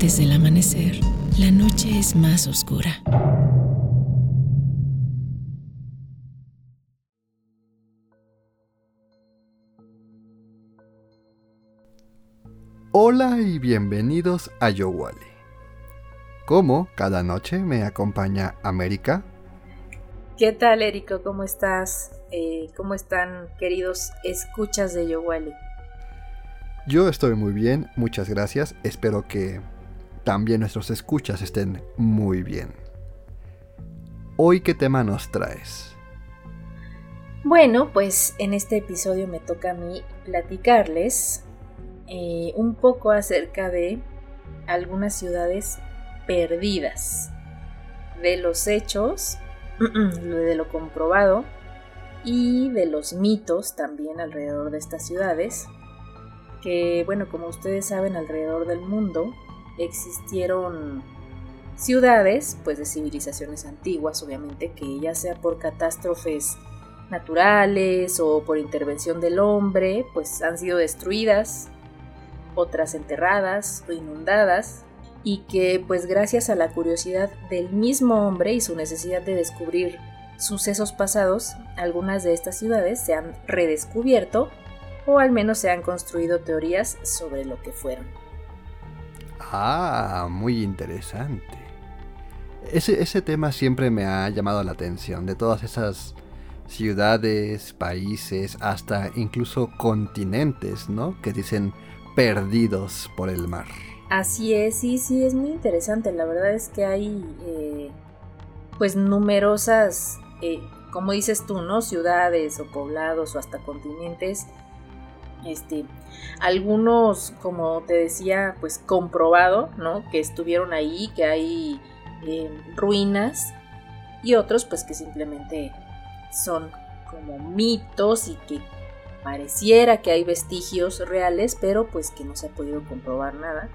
Antes del amanecer, la noche es más oscura. Hola y bienvenidos a Yowali. Como cada noche me acompaña América. ¿Qué tal, Érico? ¿Cómo estás? Eh, ¿Cómo están, queridos escuchas de Yowali? Yo estoy muy bien, muchas gracias. Espero que también nuestros escuchas estén muy bien. Hoy, ¿qué tema nos traes? Bueno, pues en este episodio me toca a mí platicarles eh, un poco acerca de algunas ciudades perdidas, de los hechos, de lo comprobado y de los mitos también alrededor de estas ciudades, que bueno, como ustedes saben, alrededor del mundo existieron ciudades, pues de civilizaciones antiguas, obviamente, que ya sea por catástrofes naturales o por intervención del hombre, pues han sido destruidas, otras enterradas o inundadas, y que pues gracias a la curiosidad del mismo hombre y su necesidad de descubrir sucesos pasados, algunas de estas ciudades se han redescubierto o al menos se han construido teorías sobre lo que fueron. Ah, muy interesante. Ese, ese tema siempre me ha llamado la atención, de todas esas ciudades, países, hasta incluso continentes, ¿no? Que dicen perdidos por el mar. Así es, sí, sí, es muy interesante. La verdad es que hay eh, pues numerosas, eh, como dices tú, ¿no? Ciudades o poblados o hasta continentes este, algunos, como te decía, pues comprobado, ¿no? Que estuvieron ahí, que hay eh, ruinas y otros, pues que simplemente son como mitos y que pareciera que hay vestigios reales, pero pues que no se ha podido comprobar nada.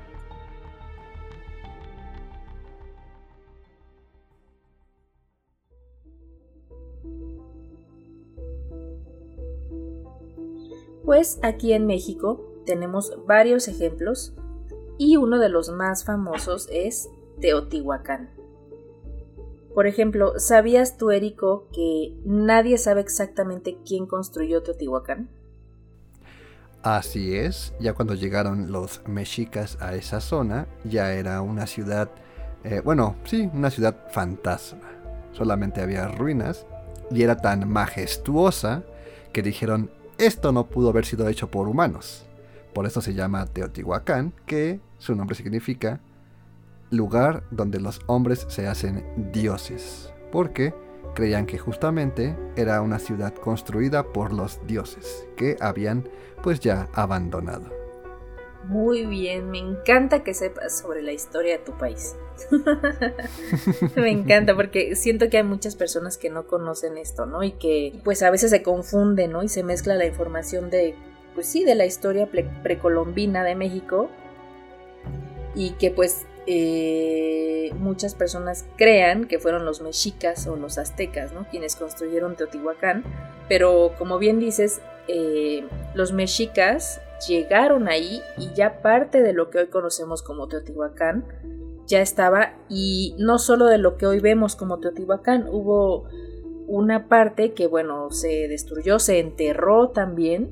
Pues aquí en México tenemos varios ejemplos y uno de los más famosos es Teotihuacán. Por ejemplo, ¿sabías tú, Érico, que nadie sabe exactamente quién construyó Teotihuacán? Así es, ya cuando llegaron los mexicas a esa zona, ya era una ciudad, eh, bueno, sí, una ciudad fantasma. Solamente había ruinas y era tan majestuosa que dijeron, esto no pudo haber sido hecho por humanos. Por eso se llama Teotihuacán, que su nombre significa lugar donde los hombres se hacen dioses, porque creían que justamente era una ciudad construida por los dioses, que habían pues ya abandonado. Muy bien, me encanta que sepas sobre la historia de tu país. me encanta porque siento que hay muchas personas que no conocen esto, ¿no? Y que pues a veces se confunde, ¿no? Y se mezcla la información de, pues sí, de la historia precolombina de México y que pues eh, muchas personas crean que fueron los mexicas o los aztecas, ¿no? Quienes construyeron Teotihuacán, pero como bien dices, eh, los mexicas llegaron ahí y ya parte de lo que hoy conocemos como Teotihuacán ya estaba y no solo de lo que hoy vemos como Teotihuacán, hubo una parte que bueno, se destruyó, se enterró también,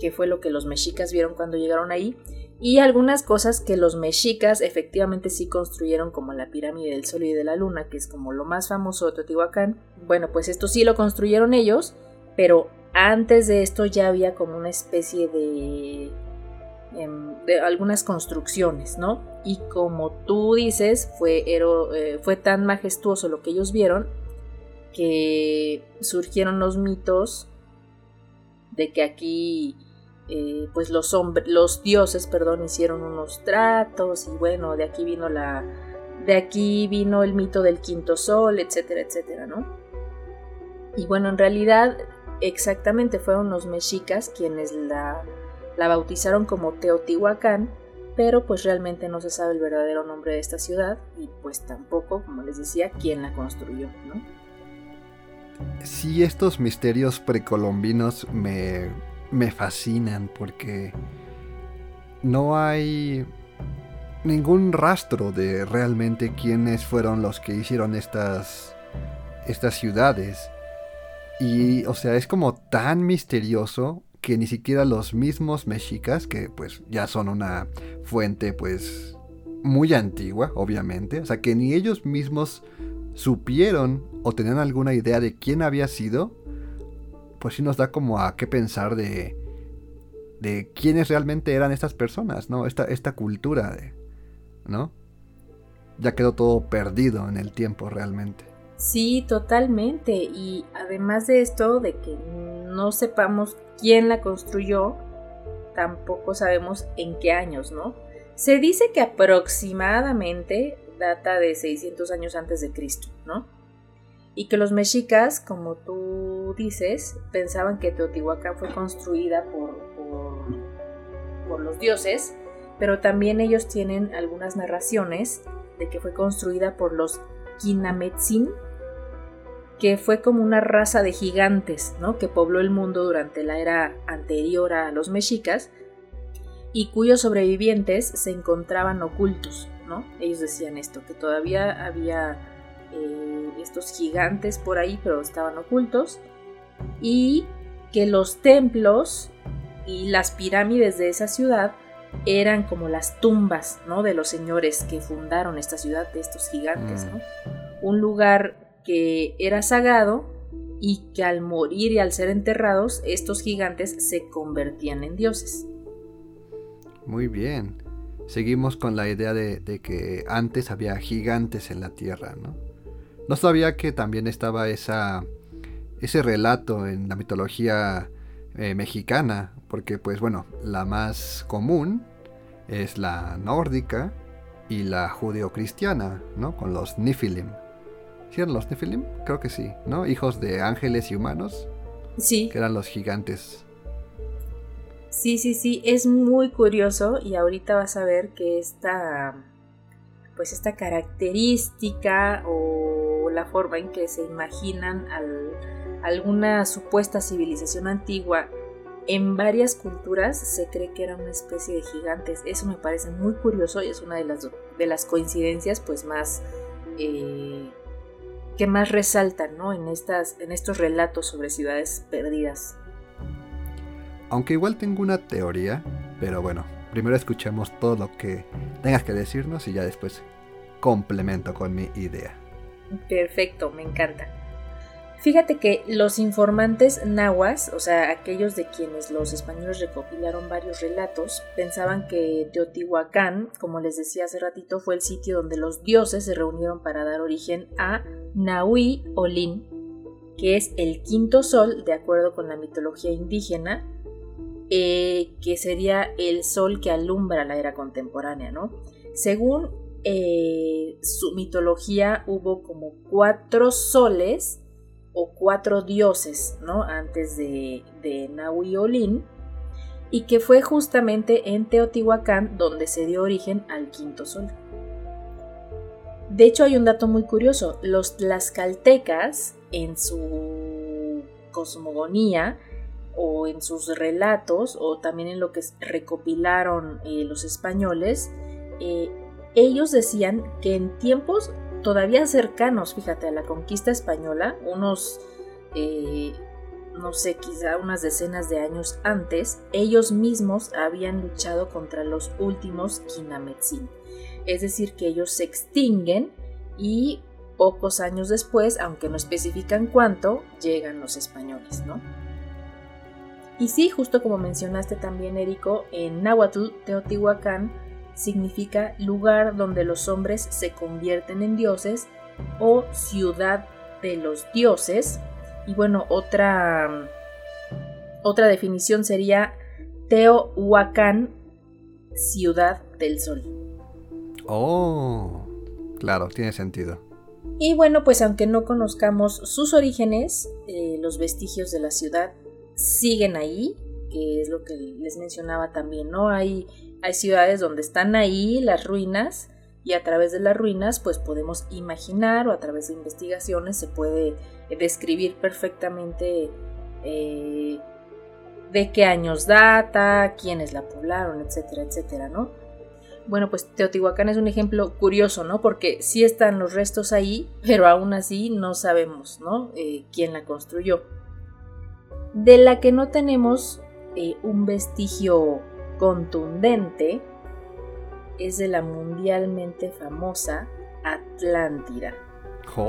que fue lo que los mexicas vieron cuando llegaron ahí, y algunas cosas que los mexicas efectivamente sí construyeron como la pirámide del sol y de la luna, que es como lo más famoso de Teotihuacán. Bueno, pues esto sí lo construyeron ellos, pero antes de esto ya había como una especie de, em, de algunas construcciones, ¿no? Y como tú dices, fue, eh, fue tan majestuoso lo que ellos vieron que surgieron los mitos de que aquí eh, pues los, los dioses perdón hicieron unos tratos y bueno de aquí vino la de aquí vino el mito del quinto sol etcétera etcétera no y bueno en realidad Exactamente fueron los mexicas quienes la, bautizaron como Teotihuacán, pero pues realmente no se sabe el verdadero nombre de esta ciudad y pues tampoco, como les decía, quién la construyó, ¿no? Sí, estos misterios precolombinos me, me fascinan porque no hay ningún rastro de realmente quiénes fueron los que hicieron estas, estas ciudades. Y, o sea, es como tan misterioso que ni siquiera los mismos mexicas, que pues ya son una fuente pues muy antigua, obviamente, o sea, que ni ellos mismos supieron o tenían alguna idea de quién había sido, pues sí nos da como a qué pensar de, de quiénes realmente eran estas personas, ¿no? Esta, esta cultura, de, ¿no? Ya quedó todo perdido en el tiempo realmente. Sí, totalmente. Y además de esto, de que no sepamos quién la construyó, tampoco sabemos en qué años, ¿no? Se dice que aproximadamente data de 600 años antes de Cristo, ¿no? Y que los mexicas, como tú dices, pensaban que Teotihuacán fue construida por, por, los dioses, pero también ellos tienen algunas narraciones de que fue construida por los Quinametzin, que fue como una raza de gigantes, ¿no? Que pobló el mundo durante la era anterior a los mexicas y cuyos sobrevivientes se encontraban ocultos, ¿no? Ellos decían esto, que todavía había eh, estos gigantes por ahí, pero estaban ocultos y que los templos y las pirámides de esa ciudad eran como las tumbas, ¿no? De los señores que fundaron esta ciudad, de estos gigantes, ¿no? Mm. Un lugar que era sagrado y que al morir y al ser enterrados, estos gigantes se convertían en dioses. Muy bien. Seguimos con la idea de, que antes había gigantes en la tierra, ¿no? No sabía que también estaba esa, ese relato en la mitología eh, mexicana, porque pues bueno, la más común es la nórdica y la judeocristiana, ¿no? Con los Nifilim. ¿Sí eran los Nephilim? Creo que sí, ¿no? Hijos de ángeles y humanos. Sí. Que eran los gigantes. Sí, sí, sí, es muy curioso y ahorita vas a ver que esta, pues esta característica o la forma en que se imaginan alguna supuesta civilización antigua en varias culturas se cree que era una especie de gigantes. Eso me parece muy curioso y es una de las, de las coincidencias pues más eh, que más resaltan ¿no? en, estas, en estos relatos sobre ciudades perdidas. Aunque igual tengo una teoría, pero bueno, primero escuchemos todo lo que tengas que decirnos y ya después complemento con mi idea. Perfecto, me encanta. Fíjate que los informantes nahuas, o sea, aquellos de quienes los españoles recopilaron varios relatos, pensaban que Teotihuacán, como les decía hace ratito, fue el sitio donde los dioses se reunieron para dar origen a Nahui Olin, que es el quinto sol, de acuerdo con la mitología indígena, eh, que sería el sol que alumbra la era contemporánea, ¿no? Según eh, su mitología, hubo como cuatro soles o cuatro dioses, ¿no? Antes de, de y que fue justamente en Teotihuacán donde se dio origen al quinto sol. De hecho, hay un dato muy curioso. Los tlaxcaltecas, en su cosmogonía, o en sus relatos, o también en lo que recopilaron eh, los españoles, eh, ellos decían que en tiempos todavía cercanos, fíjate, a la conquista española, unos, eh, no sé, quizá unas decenas de años antes, ellos mismos habían luchado contra los últimos Quinametzin. Es decir, que ellos se extinguen y pocos años después, aunque no especifican cuánto, llegan los españoles, ¿no? Y sí, justo como mencionaste también, Érico, en Nahuatl, Teotihuacán, significa lugar donde los hombres se convierten en dioses o ciudad de los dioses. Y bueno, otra, otra definición sería Teohuacán, ciudad del sol. Oh, claro, tiene sentido. Y bueno, pues aunque no conozcamos sus orígenes, eh, los vestigios de la ciudad siguen ahí, que es lo que les mencionaba también, ¿no? Hay hay ciudades donde están ahí las ruinas y a través de las ruinas pues podemos imaginar o a través de investigaciones se puede describir perfectamente eh, de qué años data, quiénes la poblaron, etcétera, etcétera, ¿no? bueno, pues Teotihuacán es un ejemplo curioso, ¿no? Porque sí están los restos ahí, pero aún así no sabemos, ¿no? Eh, quién la construyó. De la que no tenemos eh, un vestigio contundente es de la mundialmente famosa Atlántida.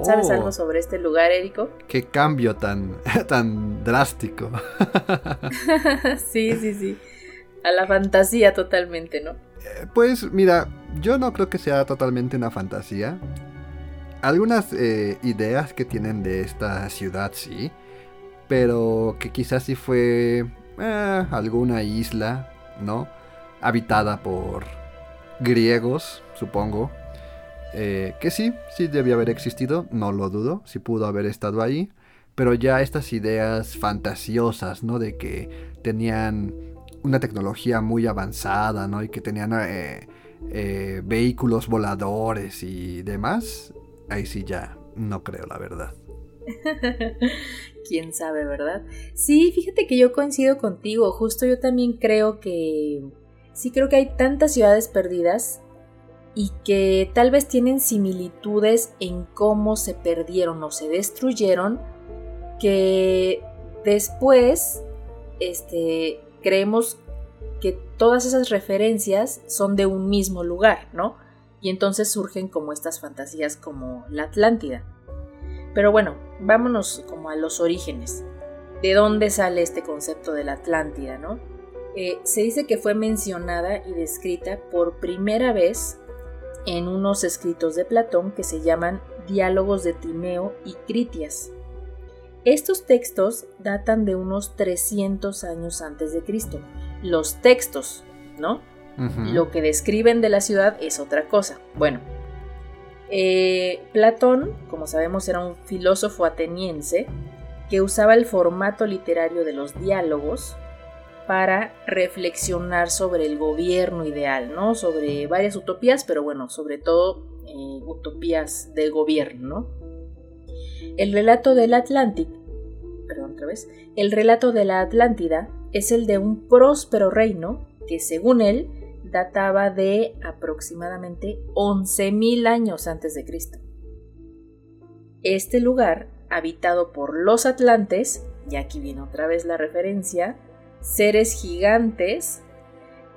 ¿Sabes algo oh. sobre este lugar, Érico? Qué cambio tan, tan drástico. sí, sí, sí. A la fantasía totalmente, ¿no? Eh, pues mira, yo no creo que sea totalmente una fantasía. Algunas eh, ideas que tienen de esta ciudad sí, pero que quizás sí fue eh, alguna isla, ¿no? Habitada por griegos, supongo. que sí, sí debía haber existido, no lo dudo, sí pudo haber estado ahí. Pero ya estas ideas fantasiosas, ¿no? De que tenían una tecnología muy avanzada, ¿no? Y que tenían eh, eh, vehículos voladores y demás, ahí sí ya no creo, la verdad. Quién sabe, ¿verdad? Sí, fíjate que yo coincido contigo. Justo yo también creo que. Sí, creo que hay tantas ciudades perdidas y que tal vez tienen similitudes en cómo se perdieron o se destruyeron que después este creemos que todas esas referencias son de un mismo lugar, ¿no? Y entonces surgen como estas fantasías como la Atlántida. Pero bueno, vámonos como a los orígenes. ¿De dónde sale este concepto de la Atlántida, no? Eh, se dice que fue mencionada y descrita por primera vez en unos escritos de Platón que se llaman Diálogos de Timeo y Critias. Estos textos datan de unos 300 años antes de Cristo. Los textos, ¿no? Lo que describen de la ciudad es otra cosa. Bueno, eh, Platón, como sabemos, era un filósofo ateniense que usaba el formato literario de los diálogos para reflexionar sobre el gobierno ideal, ¿no? Sobre varias utopías, pero bueno, sobre todo eh, utopías del gobierno, ¿no? El relato del Atlántico, perdón, otra vez, el relato de la Atlántida es el de un próspero reino que, según él, databa de aproximadamente 11.000 años antes de Cristo. Este lugar, habitado por los atlantes, y aquí viene otra vez la referencia, seres gigantes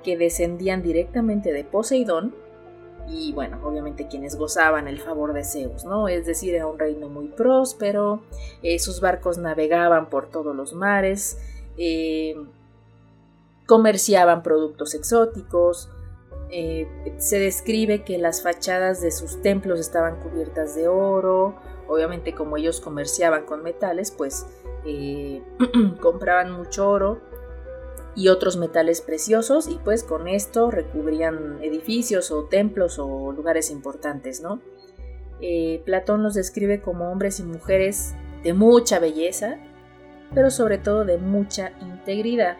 que descendían directamente de Poseidón y bueno, obviamente quienes gozaban el favor de Zeus, ¿no? Es decir, era un reino muy próspero, eh, sus barcos navegaban por todos los mares, eh, comerciaban productos exóticos, eh, se describe que las fachadas de sus templos estaban cubiertas de oro, obviamente como ellos comerciaban con metales, pues compraban mucho oro y otros metales preciosos y pues con esto recubrían edificios o templos o lugares importantes, ¿no? Eh, Platón los describe como hombres y mujeres de mucha belleza, pero sobre todo de mucha integridad.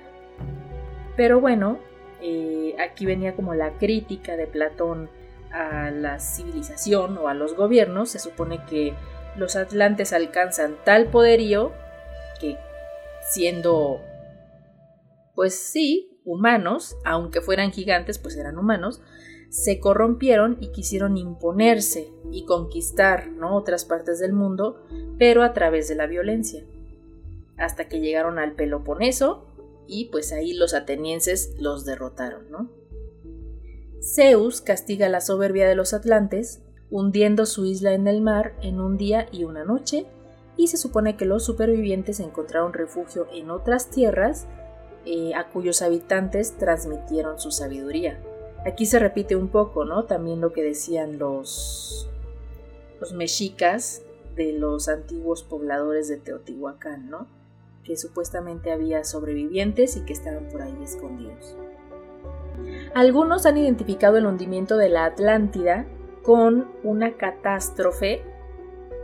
Pero bueno, eh, aquí venía como la crítica de Platón a la civilización o a los gobiernos. Se supone que los atlantes alcanzan tal poderío que siendo pues sí, humanos, aunque fueran gigantes, pues eran humanos, se corrompieron y quisieron imponerse y conquistar ¿no? otras partes del mundo, pero a través de la violencia. Hasta que llegaron al Peloponeso y pues ahí los atenienses los derrotaron. ¿no? Zeus castiga la soberbia de los atlantes, hundiendo su isla en el mar en un día y una noche, y se supone que los supervivientes encontraron refugio en otras tierras eh, a cuyos habitantes transmitieron su sabiduría. Aquí se repite un poco, ¿no? También lo que decían los, los mexicas de los antiguos pobladores de Teotihuacán, ¿no? Que supuestamente había sobrevivientes y que estaban por ahí escondidos. Algunos han identificado el hundimiento de la Atlántida con una catástrofe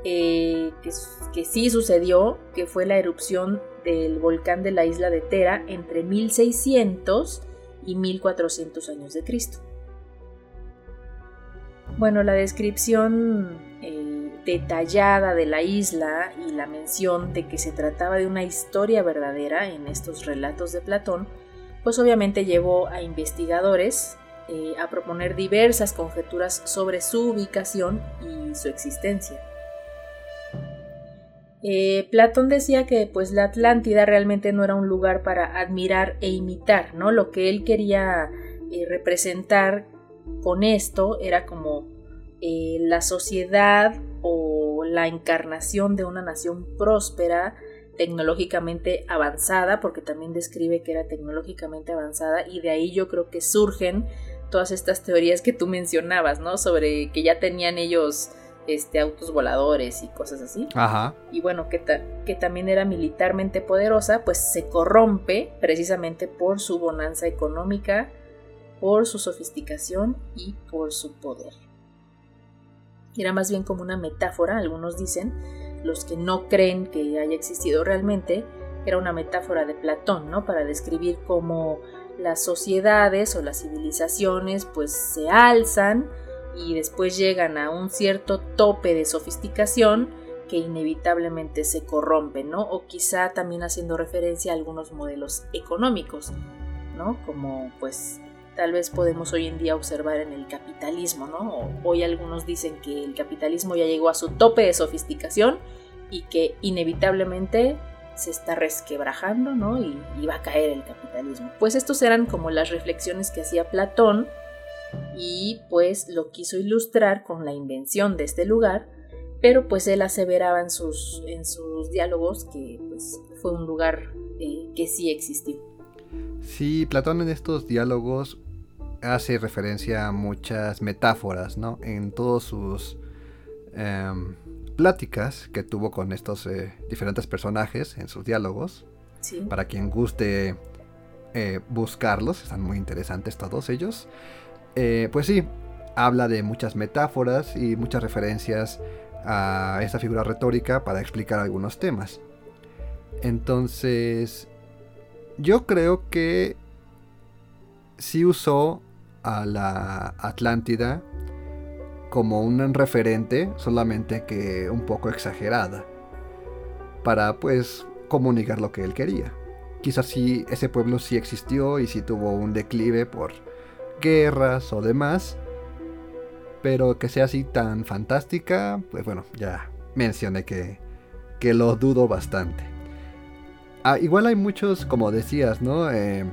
eh, que, sí sucedió, que fue la erupción del volcán de la isla de Tera entre 1600 y 1400 años de Cristo. Bueno, la descripción eh, detallada de la isla y la mención de que se trataba de una historia verdadera en estos relatos de Platón, pues obviamente llevó a investigadores eh, a proponer diversas conjeturas sobre su ubicación y su existencia. Eh, Platón decía que pues la Atlántida realmente no era un lugar para admirar e imitar, ¿no? Lo que él quería eh, representar con esto era como eh, la sociedad o la encarnación de una nación próspera, tecnológicamente avanzada, porque también describe que era tecnológicamente avanzada, y de ahí yo creo que surgen todas estas teorías que tú mencionabas, ¿no? Sobre que ya tenían ellos este, autos voladores y cosas así. Ajá. Y bueno, que, que también era militarmente poderosa, pues se corrompe precisamente por su bonanza económica, por su sofisticación y por su poder. Era más bien como una metáfora, algunos dicen, los que no creen que haya existido realmente, era una metáfora de Platón, ¿no? Para describir cómo las sociedades o las civilizaciones pues se alzan y después llegan a un cierto tope de sofisticación que inevitablemente se corrompen, ¿no? O quizá también haciendo referencia a algunos modelos económicos, ¿no? Como pues tal vez podemos hoy en día observar en el capitalismo, ¿no? Hoy algunos dicen que el capitalismo ya llegó a su tope de sofisticación y que inevitablemente se está resquebrajando, ¿no? Y, va a caer el capitalismo. Pues estos eran como las reflexiones que hacía Platón y pues lo quiso ilustrar con la invención de este lugar, pero pues él aseveraba en sus, en sus diálogos que pues fue un lugar eh, que sí existió. Sí, Platón en estos diálogos hace referencia a muchas metáforas, ¿no? En todos sus em, pláticas que tuvo con estos eh, diferentes personajes en sus diálogos. Para quien guste eh, buscarlos, están muy interesantes todos ellos. Eh, pues sí, habla de muchas metáforas y muchas referencias a esta figura retórica para explicar algunos temas. Entonces, yo creo que sí usó a la Atlántida como un referente, solamente que un poco exagerada, para pues comunicar lo que él quería. Quizás sí, ese pueblo sí existió y sí tuvo un declive por guerras o demás. Pero que sea así tan fantástica, pues bueno, ya mencioné que, que lo dudo bastante. Ah, igual hay muchos, como decías, ¿no? Eh,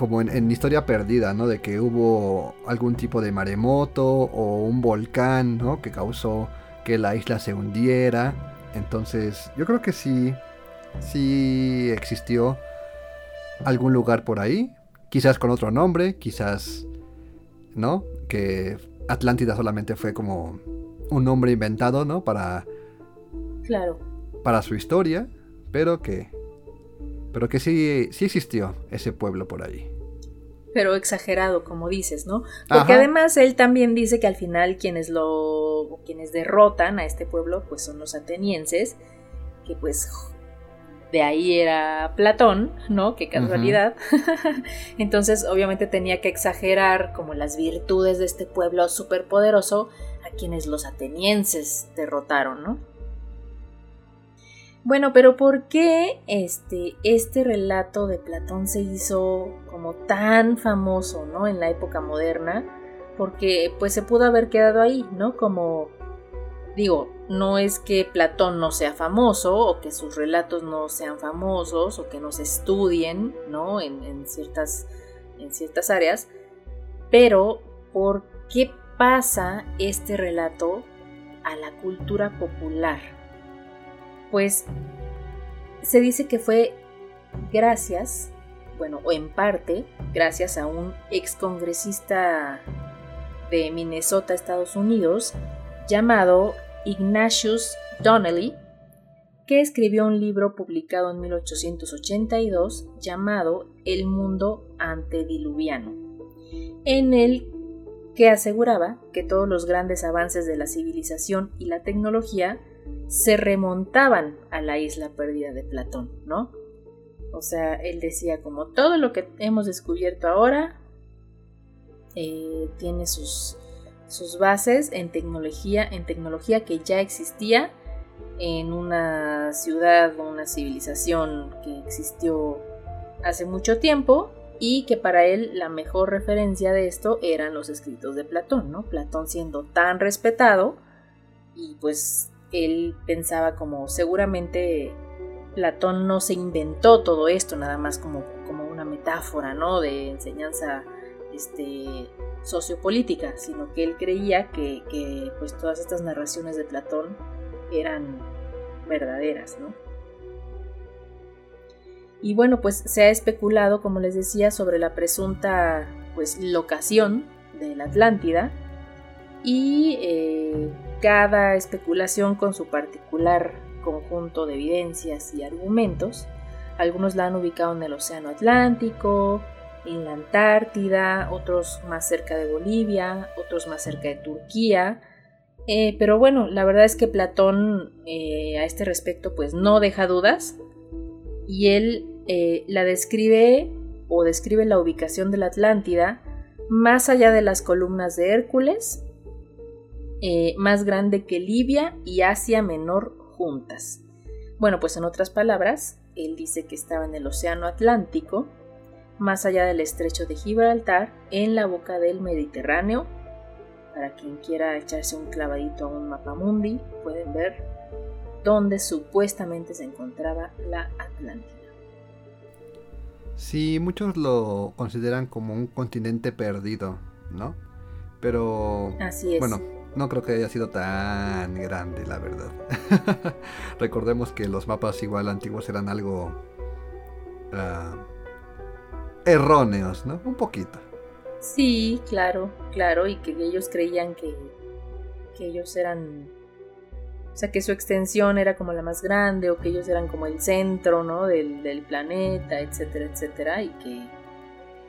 como en, Historia Perdida, ¿no? De que hubo algún tipo de maremoto o un volcán, ¿no? Que causó que la isla se hundiera. Entonces, yo creo que sí, sí existió algún lugar por ahí quizás con otro nombre, quizás, ¿no? Que Atlántida solamente fue como un nombre inventado, ¿no? Para... Claro. Para su historia, pero que... Pero que sí, sí existió ese pueblo por ahí. Pero exagerado, como dices, ¿no? Porque además él también dice que al final quienes lo. quienes derrotan a este pueblo, pues son los atenienses, que pues de ahí era Platón, ¿no? Qué casualidad. Entonces, obviamente tenía que exagerar como las virtudes de este pueblo superpoderoso a quienes los atenienses derrotaron, ¿no? Bueno, pero ¿por qué este, este relato de Platón se hizo como tan famoso, ¿no? En la época moderna, porque pues se pudo haber quedado ahí, ¿no? Como Digo, no es que Platón no sea famoso o que sus relatos no sean famosos o que no se estudien, ¿no? En, ciertas, en ciertas áreas, pero ¿por qué pasa este relato a la cultura popular? Pues se dice que fue gracias, bueno, o en parte, gracias a un excongresista de Minnesota, Estados Unidos, llamado Ignatius Donnelly, que escribió un libro publicado en 1882 llamado El mundo antediluviano, en el que aseguraba que todos los grandes avances de la civilización y la tecnología se remontaban a la isla perdida de Platón, ¿no? O sea, él decía como todo lo que hemos descubierto ahora eh, tiene sus, bases en tecnología, en tecnología que ya existía en una ciudad o una civilización que existió hace mucho tiempo y que para él la mejor referencia de esto eran los escritos de Platón, ¿no? Platón siendo tan respetado y pues él pensaba como seguramente Platón no se inventó todo esto nada más como, como una metáfora, ¿no? De enseñanza este, sociopolítica, sino que él creía que, pues todas estas narraciones de Platón eran verdaderas, ¿no? Y bueno, pues se ha especulado, como les decía, sobre la presunta pues, locación de la Atlántida y eh, cada especulación con su particular conjunto de evidencias y argumentos. Algunos la han ubicado en el Océano Atlántico, en la Antártida, otros más cerca de Bolivia, otros más cerca de Turquía. Eh, pero bueno, la verdad es que Platón eh, a este respecto pues no deja dudas y él eh, la describe o describe la ubicación de la Atlántida más allá de las columnas de Hércules, eh, más grande que Libia y Asia Menor juntas. Bueno, pues en otras palabras, él dice que estaba en el Océano Atlántico, más allá del estrecho de Gibraltar, en la boca del Mediterráneo. Para quien quiera echarse un clavadito a un mapa mundi, pueden ver dónde supuestamente se encontraba la Atlántida. Sí, muchos lo consideran como un continente perdido, ¿no? Pero... Así es. Bueno, no creo que haya sido tan grande, la verdad. Recordemos que los mapas igual antiguos eran algo... Uh, erróneos, ¿no? Un poquito. Sí, claro, claro, y que ellos creían que, que ellos eran o sea, que su extensión era como la más grande o que ellos eran como el centro, ¿no? Del, planeta, etcétera, etcétera. Y que,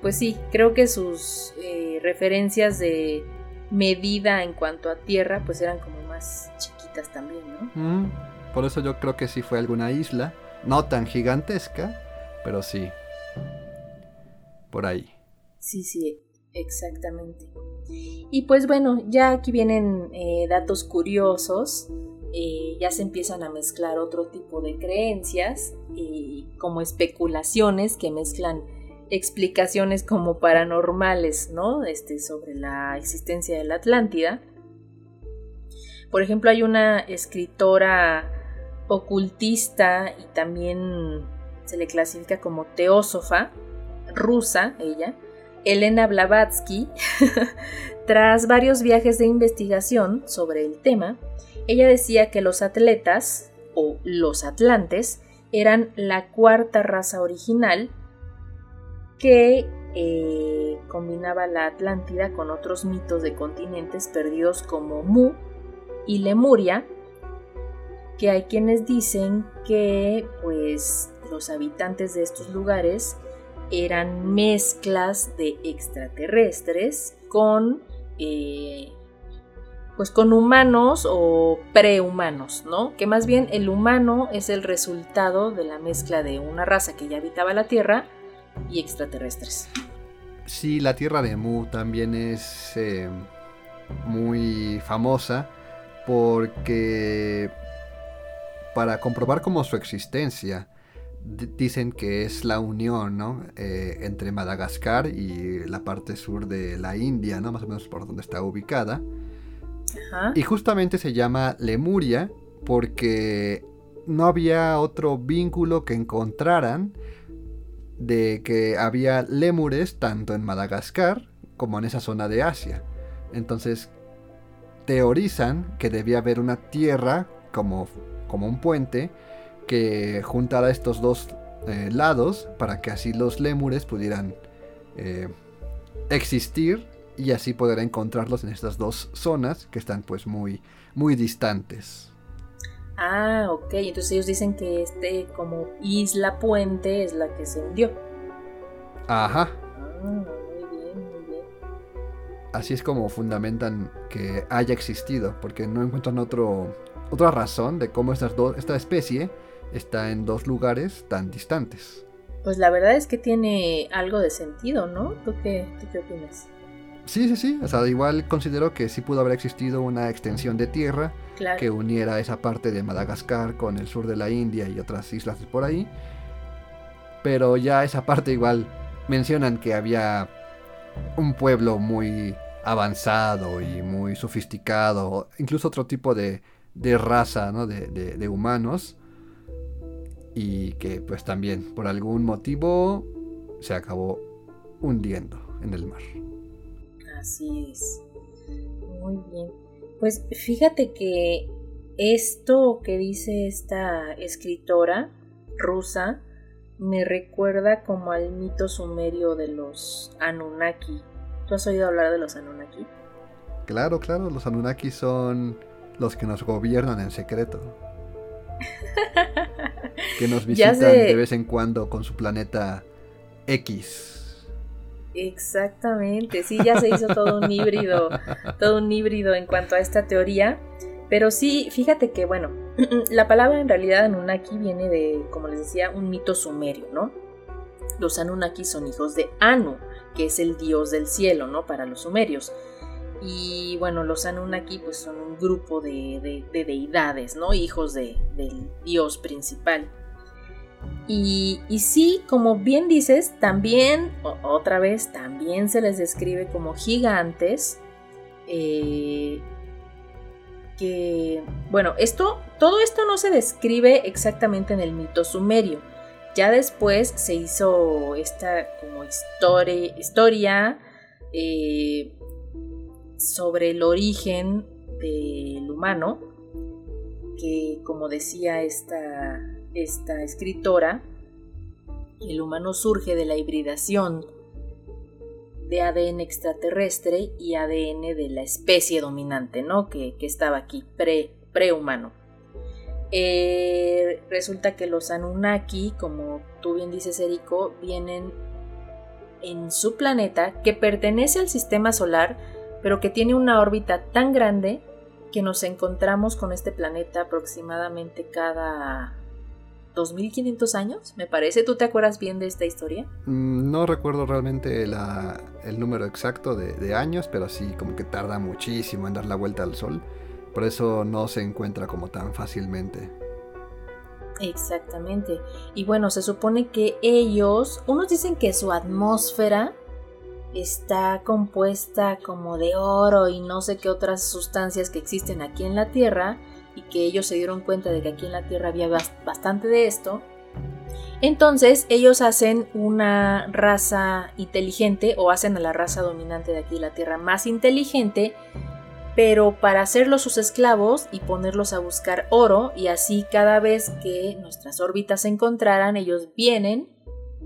pues sí, creo que sus eh, referencias de medida en cuanto a tierra, pues eran como más chiquitas también, ¿no? Mm, por eso yo creo que sí fue alguna isla, no tan gigantesca, pero sí. Por ahí. Sí, sí, exactamente. Y pues bueno, ya aquí vienen eh, datos curiosos eh, ya se empiezan a mezclar otro tipo de creencias y como especulaciones que mezclan explicaciones como paranormales, ¿no? Este, sobre la existencia de la Atlántida. Por ejemplo, hay una escritora ocultista y también se le clasifica como teósofa, rusa, ella, Elena Blavatsky, tras varios viajes de investigación sobre el tema, ella decía que los atletas, o los atlantes, eran la cuarta raza original que eh, combinaba la Atlántida con otros mitos de continentes perdidos como Mu y Lemuria, que hay quienes dicen que pues los habitantes de estos lugares eran mezclas de extraterrestres con eh, pues con humanos o prehumanos, ¿no? Que más bien el humano es el resultado de la mezcla de una raza que ya habitaba la Tierra y extraterrestres. Sí, la Tierra de Mu también es eh, muy famosa porque para comprobar como su existencia dicen que es la unión ¿no? Eh, entre Madagascar y la parte sur de la India, ¿no? más o menos por donde está ubicada. Y justamente se llama Lemuria porque no había otro vínculo que encontraran de que había lémures tanto en Madagascar como en esa zona de Asia. Entonces teorizan que debía haber una tierra como, como un puente que juntara estos dos eh, lados para que así los lémures pudieran eh, existir y así poder encontrarlos en estas dos zonas que están pues muy, muy distantes. Ah, ok, entonces ellos dicen que este como isla puente es la que se hundió. Ajá. Ah, muy bien, muy bien. Así es como fundamentan que haya existido, porque no encuentran otro, otra razón de cómo estas dos, esta especie está en dos lugares tan distantes. Pues la verdad es que tiene algo de sentido, ¿no? ¿Tú qué, tú qué opinas? Sí, sí, sí. O sea, igual considero que sí pudo haber existido una extensión de tierra que uniera esa parte de Madagascar con el sur de la India y otras islas por ahí. Pero ya esa parte igual mencionan que había un pueblo muy avanzado y muy sofisticado, incluso otro tipo de, de raza ¿no? de, de, humanos, y que pues también por algún motivo se acabó hundiendo en el mar. Así es. Muy bien. Pues fíjate que esto que dice esta escritora rusa me recuerda como al mito sumerio de los Anunnaki. ¿Tú has oído hablar de los Anunnaki? Claro, claro, los Anunnaki son los que nos gobiernan en secreto. que nos visitan de vez en cuando con su planeta X. Exactamente, sí, ya se hizo todo un híbrido, todo un híbrido en cuanto a esta teoría. Pero sí, fíjate que, bueno, la palabra en realidad Anunnaki viene de, como les decía, un mito sumerio, ¿no? Los Anunnaki son hijos de Anu, que es el dios del cielo, ¿no? Para los sumerios. Y bueno, los Anunnaki pues son un grupo de, deidades, ¿no? Hijos del dios principal. Y, sí, como bien dices, también, otra vez, también se les describe como gigantes. Eh, que, bueno, esto, todo esto no se describe exactamente en el mito sumerio. Ya después se hizo esta como historia, historia eh, sobre el origen del humano, que como decía esta, esta escritora, el humano surge de la hibridación de ADN extraterrestre y ADN de la especie dominante, ¿no? Que, estaba aquí, pre, prehumano. Eh, resulta que los Anunnaki, como tú bien dices, Erico, vienen en su planeta que pertenece al sistema solar, pero que tiene una órbita tan grande que nos encontramos con este planeta aproximadamente cada 2500 años, me parece. ¿Tú te acuerdas bien de esta historia? Mm, no recuerdo realmente el número exacto de, años, pero sí como que tarda muchísimo en dar la vuelta al Sol. Por eso no se encuentra como tan fácilmente. Exactamente. Y bueno, se supone que ellos, unos dicen que su atmósfera está compuesta como de oro y no sé qué otras sustancias que existen aquí en la Tierra y que ellos se dieron cuenta de que aquí en la Tierra había bastante de esto. Entonces ellos hacen una raza inteligente o hacen a la raza dominante de aquí de la Tierra más inteligente, pero para hacerlos sus esclavos y ponerlos a buscar oro y así cada vez que nuestras órbitas se encontraran ellos vienen,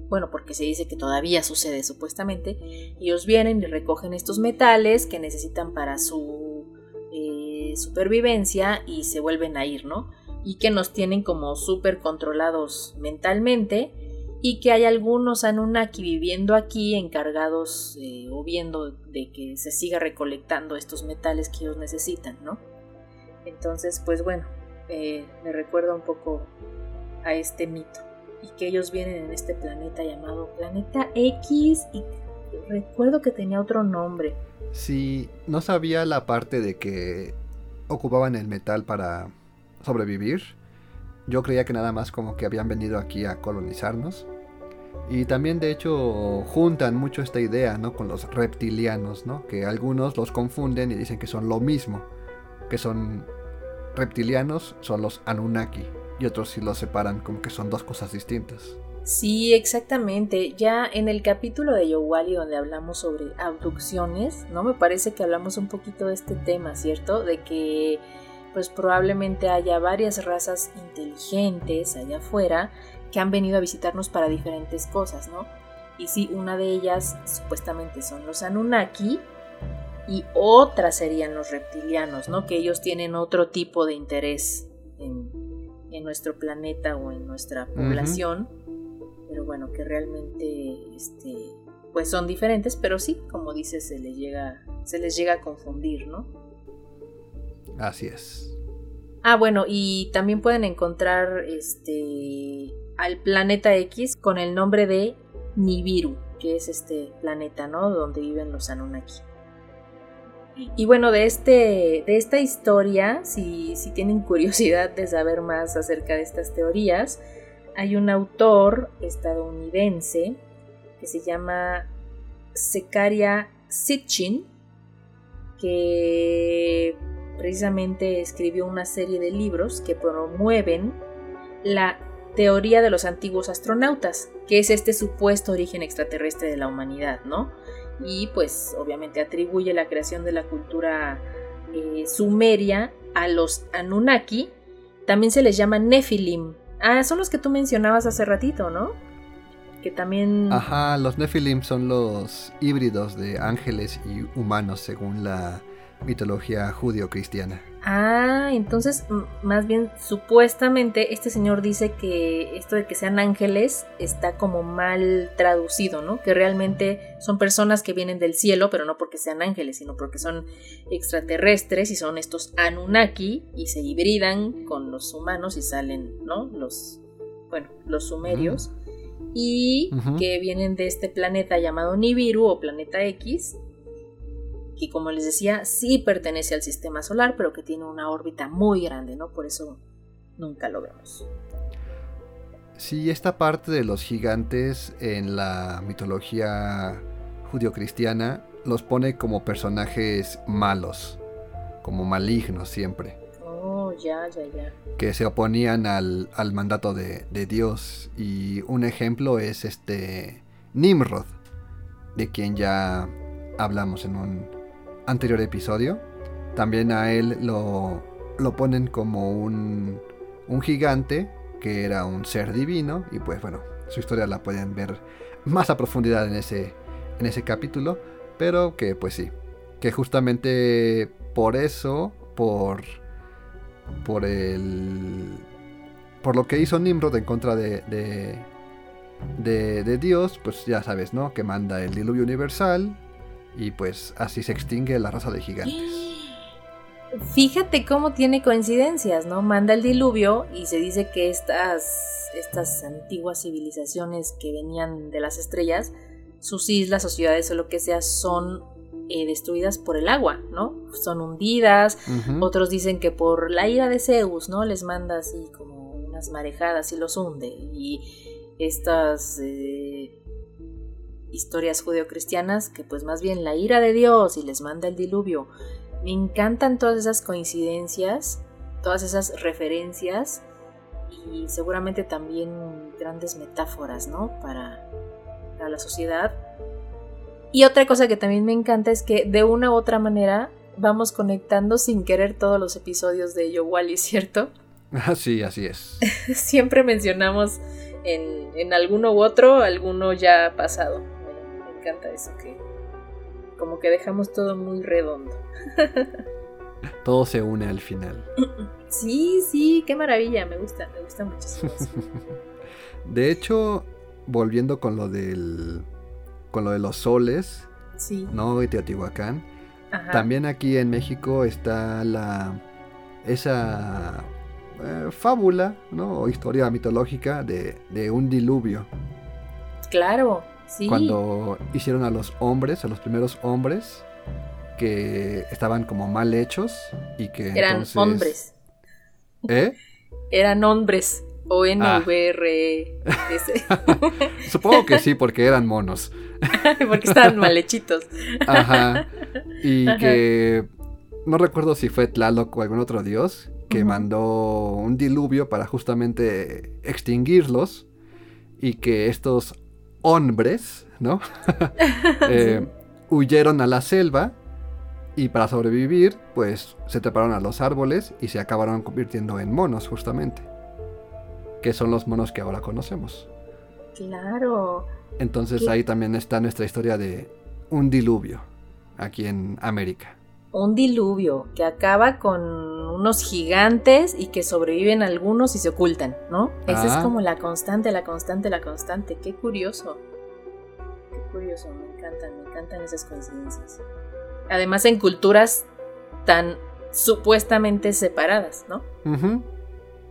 bueno porque se dice que todavía sucede supuestamente, ellos vienen y recogen estos metales que necesitan para su supervivencia y se vuelven a ir, ¿no? Y que nos tienen como súper controlados mentalmente y que hay algunos Anunnaki viviendo aquí encargados eh, o viendo de que se siga recolectando estos metales que ellos necesitan, ¿no? Entonces, pues bueno, eh, me recuerda un poco a este mito y que ellos vienen en este planeta llamado Planeta X y recuerdo que tenía otro nombre. Sí, no sabía la parte de que ocupaban el metal para sobrevivir. Yo creía que nada más como que habían venido aquí a colonizarnos. Y también de hecho juntan mucho esta idea, ¿no? Con los reptilianos, ¿no? Que algunos los confunden y dicen que son lo mismo. Que son reptilianos, son los Anunnaki. Y otros sí los separan como que son dos cosas distintas. Sí, exactamente. Ya en el capítulo de Yowali donde hablamos sobre abducciones, ¿no? Me parece que hablamos un poquito de este tema, ¿cierto? De que pues probablemente haya varias razas inteligentes allá afuera que han venido a visitarnos para diferentes cosas, ¿no? Y sí, una de ellas supuestamente son los Anunnaki y otras serían los reptilianos, ¿no? Que ellos tienen otro tipo de interés en, nuestro planeta o en nuestra población pero bueno, que realmente este, pues son diferentes, pero sí, como dices, se les llega, se les llega a confundir, ¿no? Así es. Ah, bueno, y también pueden encontrar este al planeta X con el nombre de Nibiru, que es este planeta, ¿no? Donde viven los Anunnaki. Y bueno, de, este, de esta historia, si, si tienen curiosidad de saber más acerca de estas teorías, hay un autor estadounidense que se llama Secaria Sitchin, que precisamente escribió una serie de libros que promueven la teoría de los antiguos astronautas, que es este supuesto origen extraterrestre de la humanidad, ¿no? Y pues obviamente atribuye la creación de la cultura eh, sumeria a los Anunnaki, también se les llama Nephilim. Ah, son los que tú mencionabas hace ratito, ¿no? Que también... Ajá, los Nephilim son los híbridos de ángeles y humanos según la mitología judío-cristiana. Ah, entonces más bien supuestamente este señor dice que esto de que sean ángeles está como mal traducido, ¿no? Que realmente son personas que vienen del cielo, pero no porque sean ángeles, sino porque son extraterrestres y son estos Anunnaki y se hibridan con los humanos y salen, ¿no? Los, bueno, los sumerios. Y que vienen de este planeta llamado Nibiru o planeta X que como les decía, sí pertenece al sistema solar, pero que tiene una órbita muy grande, ¿no? Por eso nunca lo vemos. Sí, esta parte de los gigantes en la mitología judio-cristiana los pone como personajes malos, como malignos siempre. Oh, ya, ya, ya. Que se oponían al, mandato de, de, Dios. Y un ejemplo es este Nimrod, de quien ya hablamos en un anterior episodio. También a él lo, lo ponen como un, un gigante que era un ser divino y pues bueno, su historia la pueden ver más a profundidad en ese, en ese capítulo, pero que pues sí, que justamente por eso, por, por el... Por lo que hizo Nimrod en contra de, de, de, de Dios, pues ya sabes, ¿no? Que manda el diluvio universal, y pues así se extingue la raza de gigantes. Fíjate cómo tiene coincidencias, ¿no? Manda el diluvio y se dice que estas, estas antiguas civilizaciones que venían de las estrellas, sus islas o ciudades o lo que sea, son eh, destruidas por el agua, ¿no? Son hundidas. Otros dicen que por la ira de Zeus, ¿no? Les manda así como unas marejadas y los hunde. Y estas eh, historias judeocristianas que pues más bien la ira de Dios y les manda el diluvio. Me encantan todas esas coincidencias, todas esas referencias y seguramente también grandes metáforas, ¿no? Para, para la sociedad. Y otra cosa que también me encanta es que de una u otra manera vamos conectando sin querer todos los episodios de Yo Wally, ¿cierto? Sí, así es. Siempre mencionamos en, en alguno u otro, alguno ya pasado encanta eso, que como que dejamos todo muy redondo. todo se une al final. Sí, sí, qué maravilla, me gusta, me gusta muchísimo. de hecho, volviendo con lo del con lo de los soles, sí. ¿no? Y Teotihuacán. También aquí en México está la esa eh, fábula, ¿no? O historia mitológica de, de un diluvio. Claro, cuando hicieron a los hombres, a los primeros hombres, que estaban como mal hechos y que eran hombres. ¿Eh? Eran hombres. O n v r Supongo que sí, porque eran monos. porque estaban mal hechitos. Ajá. Y que no recuerdo si fue Tlaloc o algún otro dios que mandó un diluvio para justamente extinguirlos y que estos hombres, ¿no? Eh, huyeron a la selva y para sobrevivir, pues se treparon a los árboles y se acabaron convirtiendo en monos, justamente. Que son los monos que ahora conocemos. Claro. Entonces ahí también está nuestra historia de un diluvio aquí en América un diluvio que acaba con unos gigantes y que sobreviven algunos y se ocultan, ¿no? Esa es ah. como la constante, la constante, la constante. Qué curioso. Qué curioso, me encantan, me encantan esas coincidencias. Además en culturas tan supuestamente separadas, ¿no?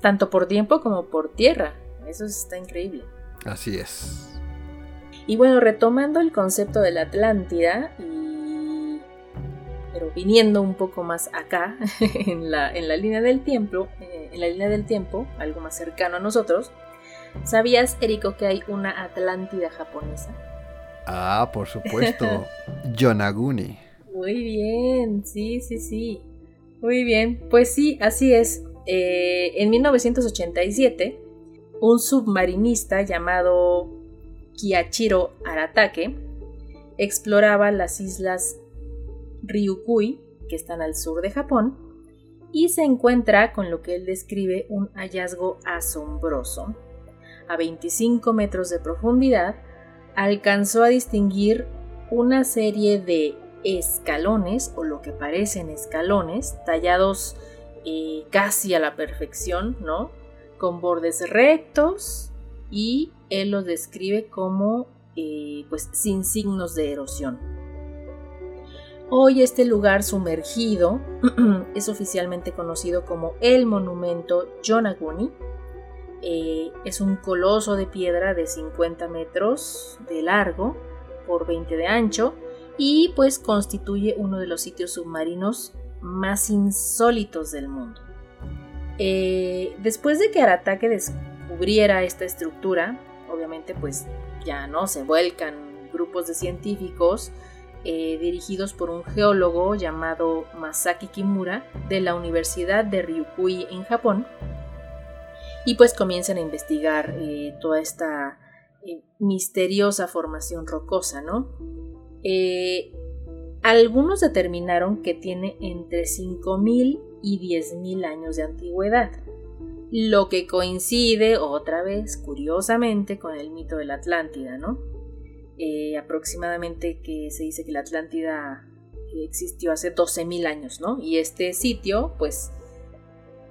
Tanto por tiempo como por tierra. Eso está increíble. Así es. Y bueno, retomando el concepto de la Atlántida y pero viniendo un poco más acá, en la, en la línea del tiempo, eh, en la línea del tiempo, algo más cercano a nosotros, ¿sabías, Eriko, que hay una Atlántida japonesa? Ah, por supuesto. Yonaguni. Muy bien, sí, sí, sí. Muy bien, pues sí, así es. Eh, en 1987, un submarinista llamado Kiachiro Aratake exploraba las islas Ryukui, que están al sur de Japón, y se encuentra con lo que él describe un hallazgo asombroso. A 25 metros de profundidad, alcanzó a distinguir una serie de escalones, o lo que parecen escalones, tallados eh, casi a la perfección, ¿no? Con bordes rectos y él los describe como eh, pues sin signos de erosión. Hoy este lugar sumergido es oficialmente conocido como el monumento Yonaguni. Eh, es un coloso de piedra de 50 metros de largo por 20 de ancho y pues constituye uno de los sitios submarinos más insólitos del mundo. Eh, después de que Aratake descubriera esta estructura, obviamente pues ya no se vuelcan grupos de científicos eh, dirigidos por un geólogo llamado Masaki Kimura de la Universidad de Ryukui en Japón y pues comienzan a investigar eh, toda esta misteriosa formación rocosa, ¿no? Algunos determinaron que tiene entre 5.000 y 10.000 años de antigüedad, lo que coincide otra vez, curiosamente, con el mito de la Atlántida, ¿no? Eh, aproximadamente que se dice que la Atlántida existió hace 12.000 años, ¿no? Y este sitio, pues,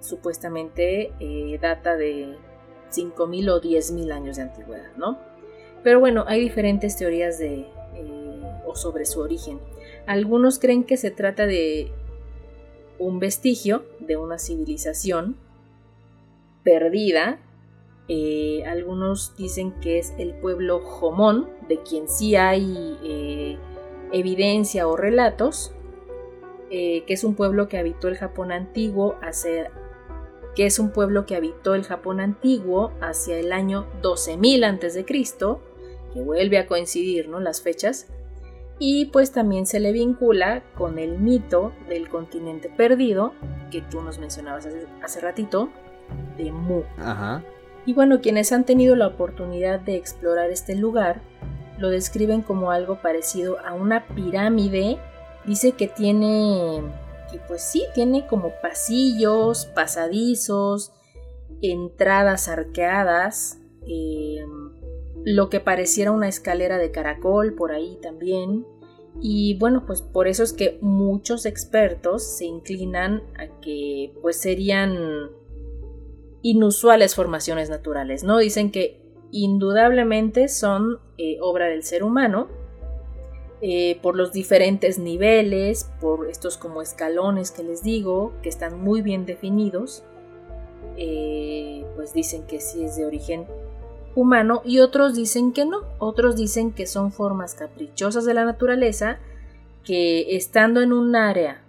supuestamente eh, data de 5.000 o 10.000 años de antigüedad, ¿no? Pero bueno, hay diferentes teorías de, eh, o sobre su origen. Algunos creen que se trata de un vestigio de una civilización perdida. Eh, algunos dicen que es el pueblo Jomón, de quien sí hay eh, evidencia o relatos, eh, que es un pueblo que habitó el Japón antiguo hacia, que es un pueblo que habitó el Japón antiguo hacia el año 12.000 a.C., que vuelve a coincidir ¿no? las fechas, y pues también se le vincula con el mito del continente perdido que tú nos mencionabas hace, ratito de Mu. Y bueno, quienes han tenido la oportunidad de explorar este lugar lo describen como algo parecido a una pirámide. Dice que tiene, que pues sí, tiene como pasillos, pasadizos, entradas arqueadas. Eh, lo que pareciera una escalera de caracol por ahí también. Y bueno, pues por eso es que muchos expertos se inclinan a que pues serían inusuales formaciones naturales, ¿no? Dicen que indudablemente son eh, obra del ser humano, eh, por los diferentes niveles, por estos como escalones que les digo, que están muy bien definidos, eh, pues dicen que sí es de origen humano y otros dicen que no, otros dicen que son formas caprichosas de la naturaleza que estando en un área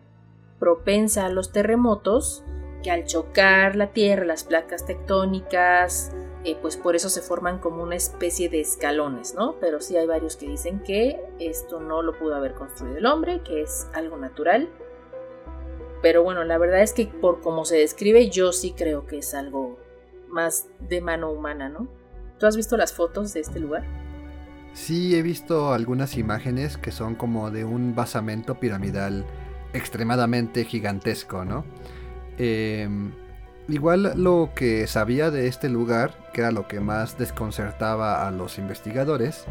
propensa a los terremotos, que al chocar la tierra, las placas tectónicas, eh, pues por eso se forman como una especie de escalones, ¿no? Pero sí hay varios que dicen que esto no lo pudo haber construido el hombre, que es algo natural. Pero bueno, la verdad es que por como se describe, yo sí creo que es algo más de mano humana, ¿no? ¿Tú has visto las fotos de este lugar? Sí, he visto algunas imágenes que son como de un basamento piramidal extremadamente gigantesco, ¿no? Em, igual lo que sabía de este lugar, que era lo que más desconcertaba a los investigadores,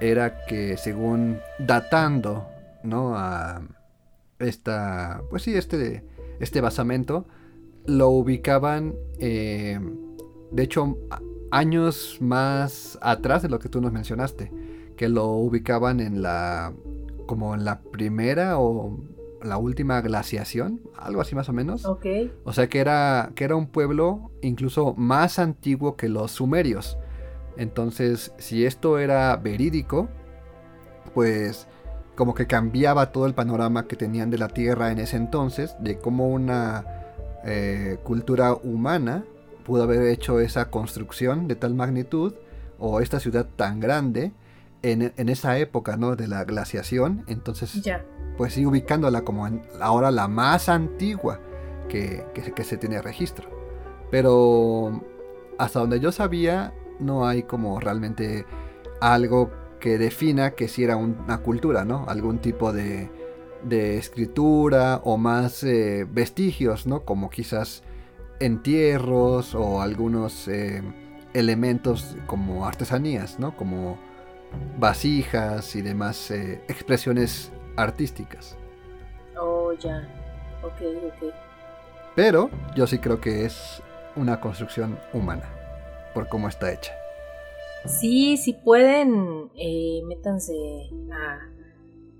era que según datando, ¿no? A esta, pues sí, este, este basamento, lo ubicaban, em, de hecho, años más atrás de lo que tú nos mencionaste, que lo ubicaban en la como en la primera o la última glaciación, algo así más o menos. O sea que era que era un pueblo incluso más antiguo que los sumerios. Entonces, si esto era verídico, pues como que cambiaba todo el panorama que tenían de la Tierra en ese entonces, de cómo una eh, cultura humana pudo haber hecho esa construcción de tal magnitud o esta ciudad tan grande en, en, esa época, ¿no? De la glaciación, entonces, Ya. pues sí, ubicándola como en- ahora la más antigua que, que, que se tiene registro. Pero hasta donde yo sabía, no hay como realmente algo que defina que si era un- una cultura, ¿no? Algún tipo de, de escritura o más eh, vestigios, ¿no? Como quizás entierros o algunos eh, elementos como artesanías, ¿no? Como vasijas y demás eh, expresiones artísticas. Oh, ya. Ok, ok. Pero yo sí creo que es una construcción humana, por cómo está hecha. Sí, si pueden, eh, métanse a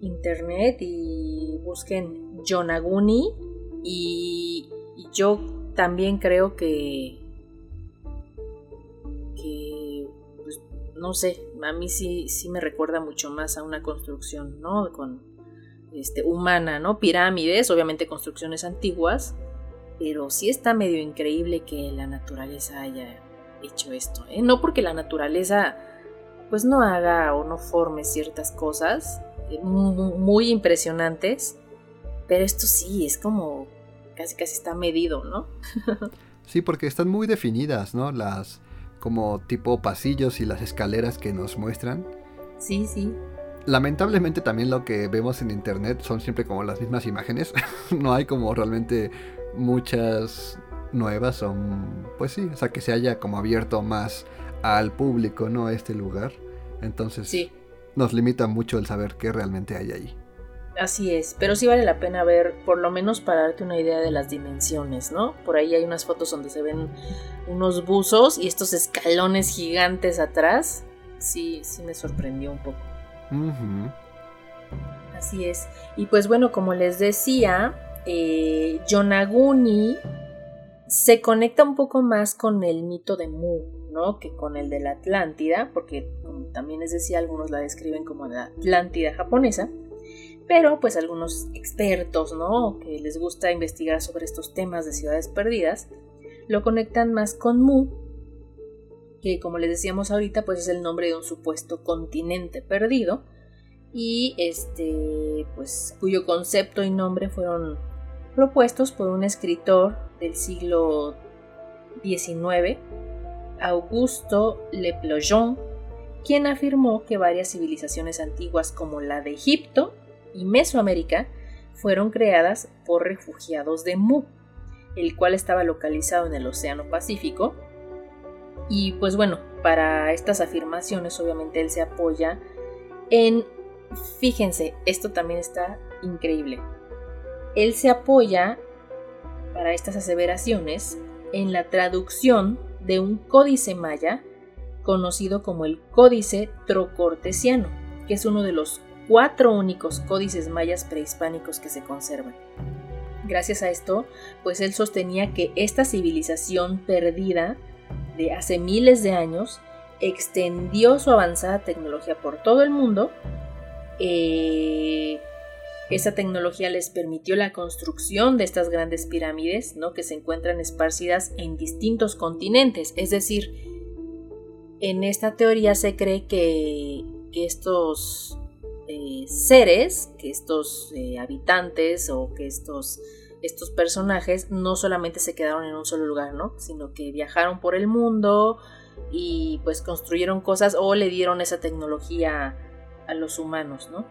internet y busquen Yonaguni. Y, y yo también creo que. que. Pues, no sé, a mí sí, sí me recuerda mucho más a una construcción, ¿no? Con. Este, humana, ¿no? Pirámides, obviamente construcciones antiguas, pero sí está medio increíble que la naturaleza haya hecho esto, ¿eh? No porque la naturaleza pues no haga o no forme ciertas cosas eh, mu- muy impresionantes, pero esto sí es como casi casi está medido, ¿no? Sí, porque están muy definidas, ¿no? Las como tipo pasillos y las escaleras que nos muestran. Sí, sí. Lamentablemente también lo que vemos en internet son siempre como las mismas imágenes. no hay como realmente muchas nuevas. Son, pues sí, o sea que se haya como abierto más al público, ¿no? Este lugar. Entonces Sí, nos limita mucho el saber qué realmente hay ahí. Así es, pero sí vale la pena ver, por lo menos para darte una idea de las dimensiones, ¿no? Por ahí hay unas fotos donde se ven unos buzos y estos escalones gigantes atrás. Sí, sí me sorprendió un poco. Así es. Y pues bueno, como les decía, eh, Yonaguni se conecta un poco más con el mito de Mu, ¿no? Que con el de la Atlántida, porque como también les decía, algunos la describen como la Atlántida japonesa. Pero pues algunos expertos, ¿no? Que les gusta investigar sobre estos temas de ciudades perdidas, lo conectan más con Mu, que como les decíamos ahorita, pues es el nombre de un supuesto continente perdido y este pues cuyo concepto y nombre fueron propuestos por un escritor del siglo XIX, Augusto Le Plongeon, quien afirmó que varias civilizaciones antiguas como la de Egipto y Mesoamérica fueron creadas por refugiados de Mu, el cual estaba localizado en el Océano Pacífico. Y pues bueno, para estas afirmaciones obviamente él se apoya en Fíjense, esto también está increíble. Él se apoya para estas aseveraciones en la traducción de un códice maya conocido como el Códice Trocortesiano, que es uno de los cuatro únicos códices mayas prehispánicos que se conservan. Gracias a esto, pues él sostenía que esta civilización perdida de hace miles de años extendió su avanzada tecnología por todo el mundo eh, esta tecnología les permitió la construcción de estas grandes pirámides, ¿no? Que se encuentran esparcidas en distintos continentes. Es decir, en esta teoría se cree que estos seres, que estos eh, habitantes o que estos, estos personajes no solamente se quedaron en un solo lugar, ¿no? Sino que viajaron por el mundo y pues construyeron cosas o le dieron esa tecnología a los humanos, ¿no?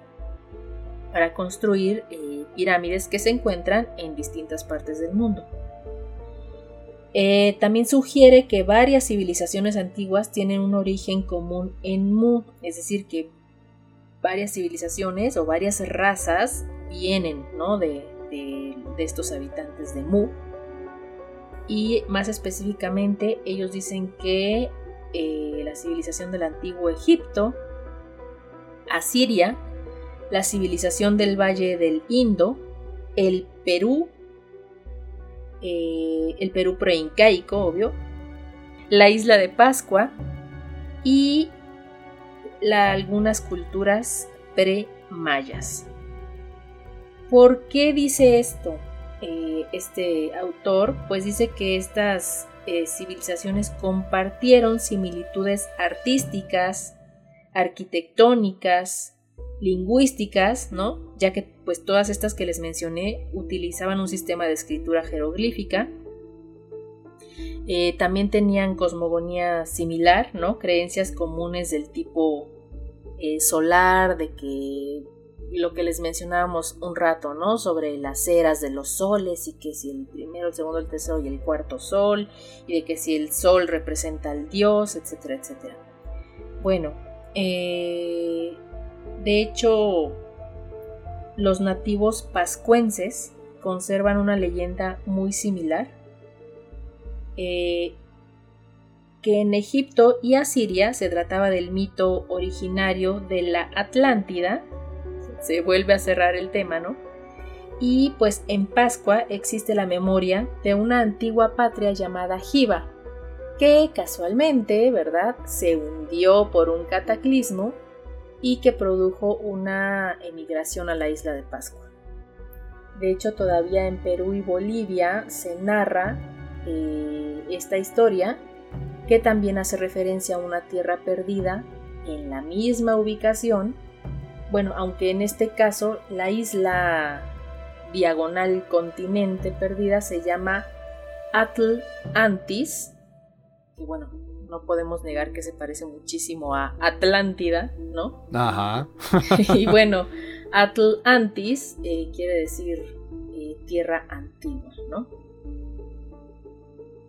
Para construir eh, pirámides que se encuentran en distintas partes del mundo. Eh, también sugiere que varias civilizaciones antiguas tienen un origen común en Mu, es decir, que varias civilizaciones o varias razas vienen ¿no? de, de, estos habitantes de Mu. Y más específicamente, ellos dicen que eh, la civilización del antiguo Egipto Asiria, la civilización del Valle del Indo, el Perú, eh, el Perú preincaico, obvio, la isla de Pascua y la, algunas culturas pre-mayas. ¿Por qué dice esto eh, este autor? Pues dice que estas eh, civilizaciones compartieron similitudes artísticas, arquitectónicas, lingüísticas, ¿no? Ya que pues todas estas que les mencioné utilizaban un sistema de escritura jeroglífica. Eh, también tenían cosmogonía similar, ¿no? Creencias comunes del tipo eh, solar, de que lo que les mencionábamos un rato, ¿no? Sobre las eras de los soles y que si el primero, el segundo, el tercero y el cuarto sol, y de que si el sol representa al dios, etcétera, etcétera. Bueno, eh, de hecho, los nativos pascuenses conservan una leyenda muy similar, eh, que en Egipto y Asiria se trataba del mito originario de la Atlántida, se vuelve a cerrar el tema, ¿no? Y pues en Pascua existe la memoria de una antigua patria llamada Jiva, que casualmente, ¿verdad?, se hundió por un cataclismo y que produjo una emigración a la isla de Pascua. De hecho, todavía en Perú y Bolivia se narra eh, esta historia que también hace referencia a una tierra perdida en la misma ubicación bueno, aunque en este caso la isla diagonal continente perdida se llama Atlantis, y bueno, no podemos negar que se parece muchísimo a Atlántida, ¿no? Ajá. y bueno, Atlantis eh, quiere decir eh, tierra antigua, ¿no?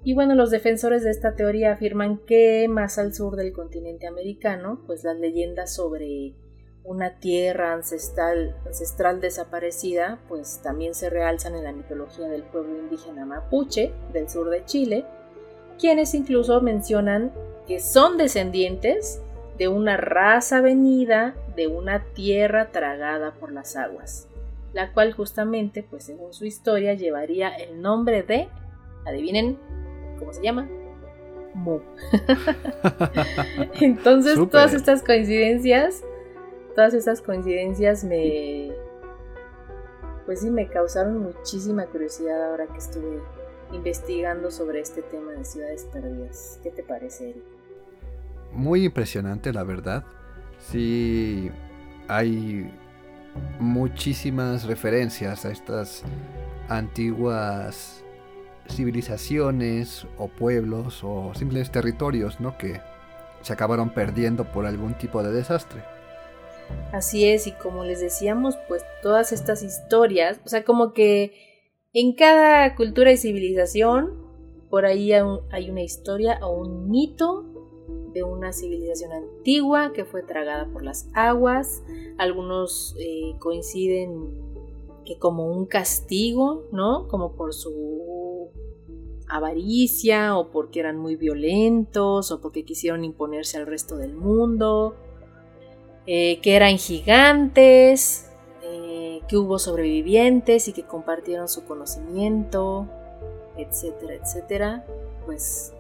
Y bueno, los defensores de esta teoría afirman que más al sur del continente americano, pues las leyendas sobre una tierra ancestral, ancestral desaparecida, pues también se realzan en la mitología del pueblo indígena mapuche del sur de Chile, quienes incluso mencionan que son descendientes de una raza venida de una tierra tragada por las aguas, la cual justamente, pues según su historia, llevaría el nombre de, adivinen, ¿cómo se llama? Mu. Entonces, todas estas coincidencias todas esas coincidencias me, pues sí, me causaron muchísima curiosidad ahora que estuve investigando sobre este tema de ciudades perdidas. ¿Qué te parece, Eric? Muy impresionante, la verdad. Sí, hay muchísimas referencias a estas antiguas civilizaciones o pueblos o simples territorios, ¿no? Que se acabaron perdiendo por algún tipo de desastre. Así es, y como les decíamos, pues todas estas historias, o sea, como que en cada cultura y civilización, por ahí hay una historia o un mito de una civilización antigua que fue tragada por las aguas. Algunos eh, coinciden que como un castigo, ¿no? Como por su avaricia o porque eran muy violentos o porque quisieron imponerse al resto del mundo eh, que eran gigantes, eh, que hubo sobrevivientes y que compartieron su conocimiento, etcétera, etcétera. Pues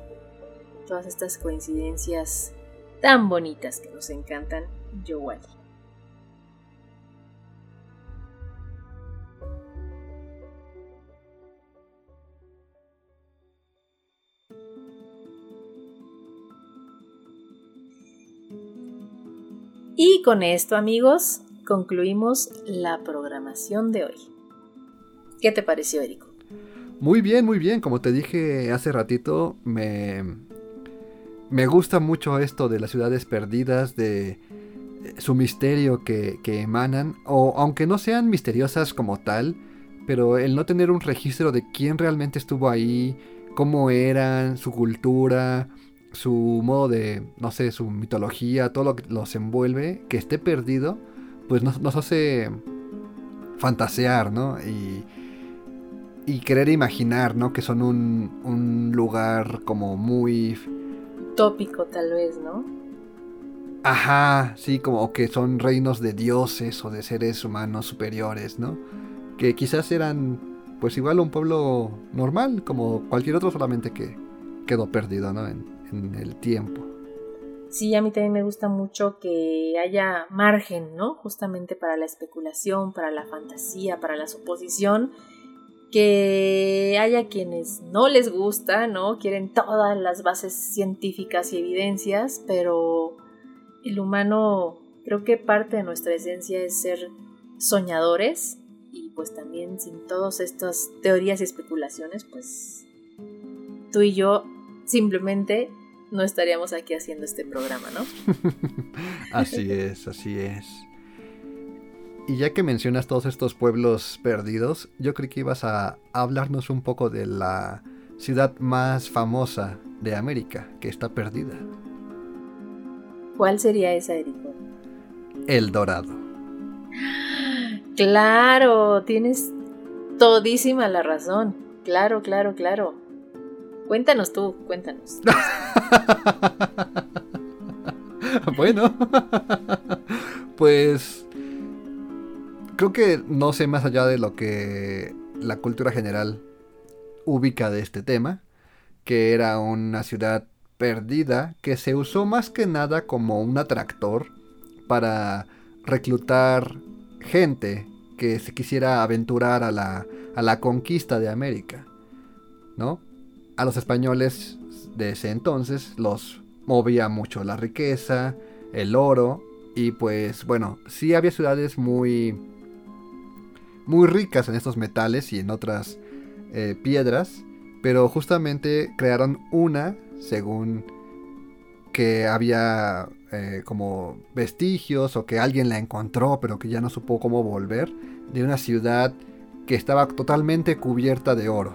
todas estas coincidencias tan bonitas que nos encantan, Yowali. Y con esto, amigos, concluimos la programación de hoy. ¿Qué te pareció, Erico? Muy bien, muy bien. Como te dije hace ratito, me, me gusta mucho esto de las ciudades perdidas, de su misterio que, que emanan, o aunque no sean misteriosas como tal, pero el no tener un registro de quién realmente estuvo ahí, cómo eran, su cultura, su modo de, no sé, su mitología, todo lo que los envuelve, que esté perdido, pues nos, hace fantasear, ¿no? Y, y querer imaginar, ¿no? Que son un, un lugar como muy... Tópico tal vez, ¿no? Ajá, sí, como que son reinos de dioses o de seres humanos superiores, ¿no? Que quizás eran, pues igual un pueblo normal, como cualquier otro, solamente que quedó perdido, ¿no? en el tiempo. Sí, a mí también me gusta mucho que haya margen, ¿no? Justamente para la especulación, para la fantasía, para la suposición, que haya quienes no les gusta, ¿no? Quieren todas las bases científicas y evidencias, pero el humano, creo que parte de nuestra esencia es ser soñadores y pues también sin todas estas teorías y especulaciones, pues tú y yo simplemente no estaríamos aquí haciendo este programa, ¿no? así es, así es. Y ya que mencionas todos estos pueblos perdidos, yo creí que ibas a hablarnos un poco de la ciudad más famosa de América, que está perdida. ¿Cuál sería esa, Erico? El Dorado. Claro, tienes todísima la razón. Claro, claro, claro. Cuéntanos tú, cuéntanos. bueno, pues creo que no sé más allá de lo que la cultura general ubica de este tema, que era una ciudad perdida que se usó más que nada como un atractor para reclutar gente que se quisiera aventurar a la, a la conquista de América, ¿no? A los españoles de ese entonces los movía mucho la riqueza, el oro, y pues bueno, sí había ciudades muy, muy ricas en estos metales y en otras eh, piedras, pero justamente crearon una, según que había eh, como vestigios o que alguien la encontró pero que ya no supo cómo volver, de una ciudad que estaba totalmente cubierta de oro,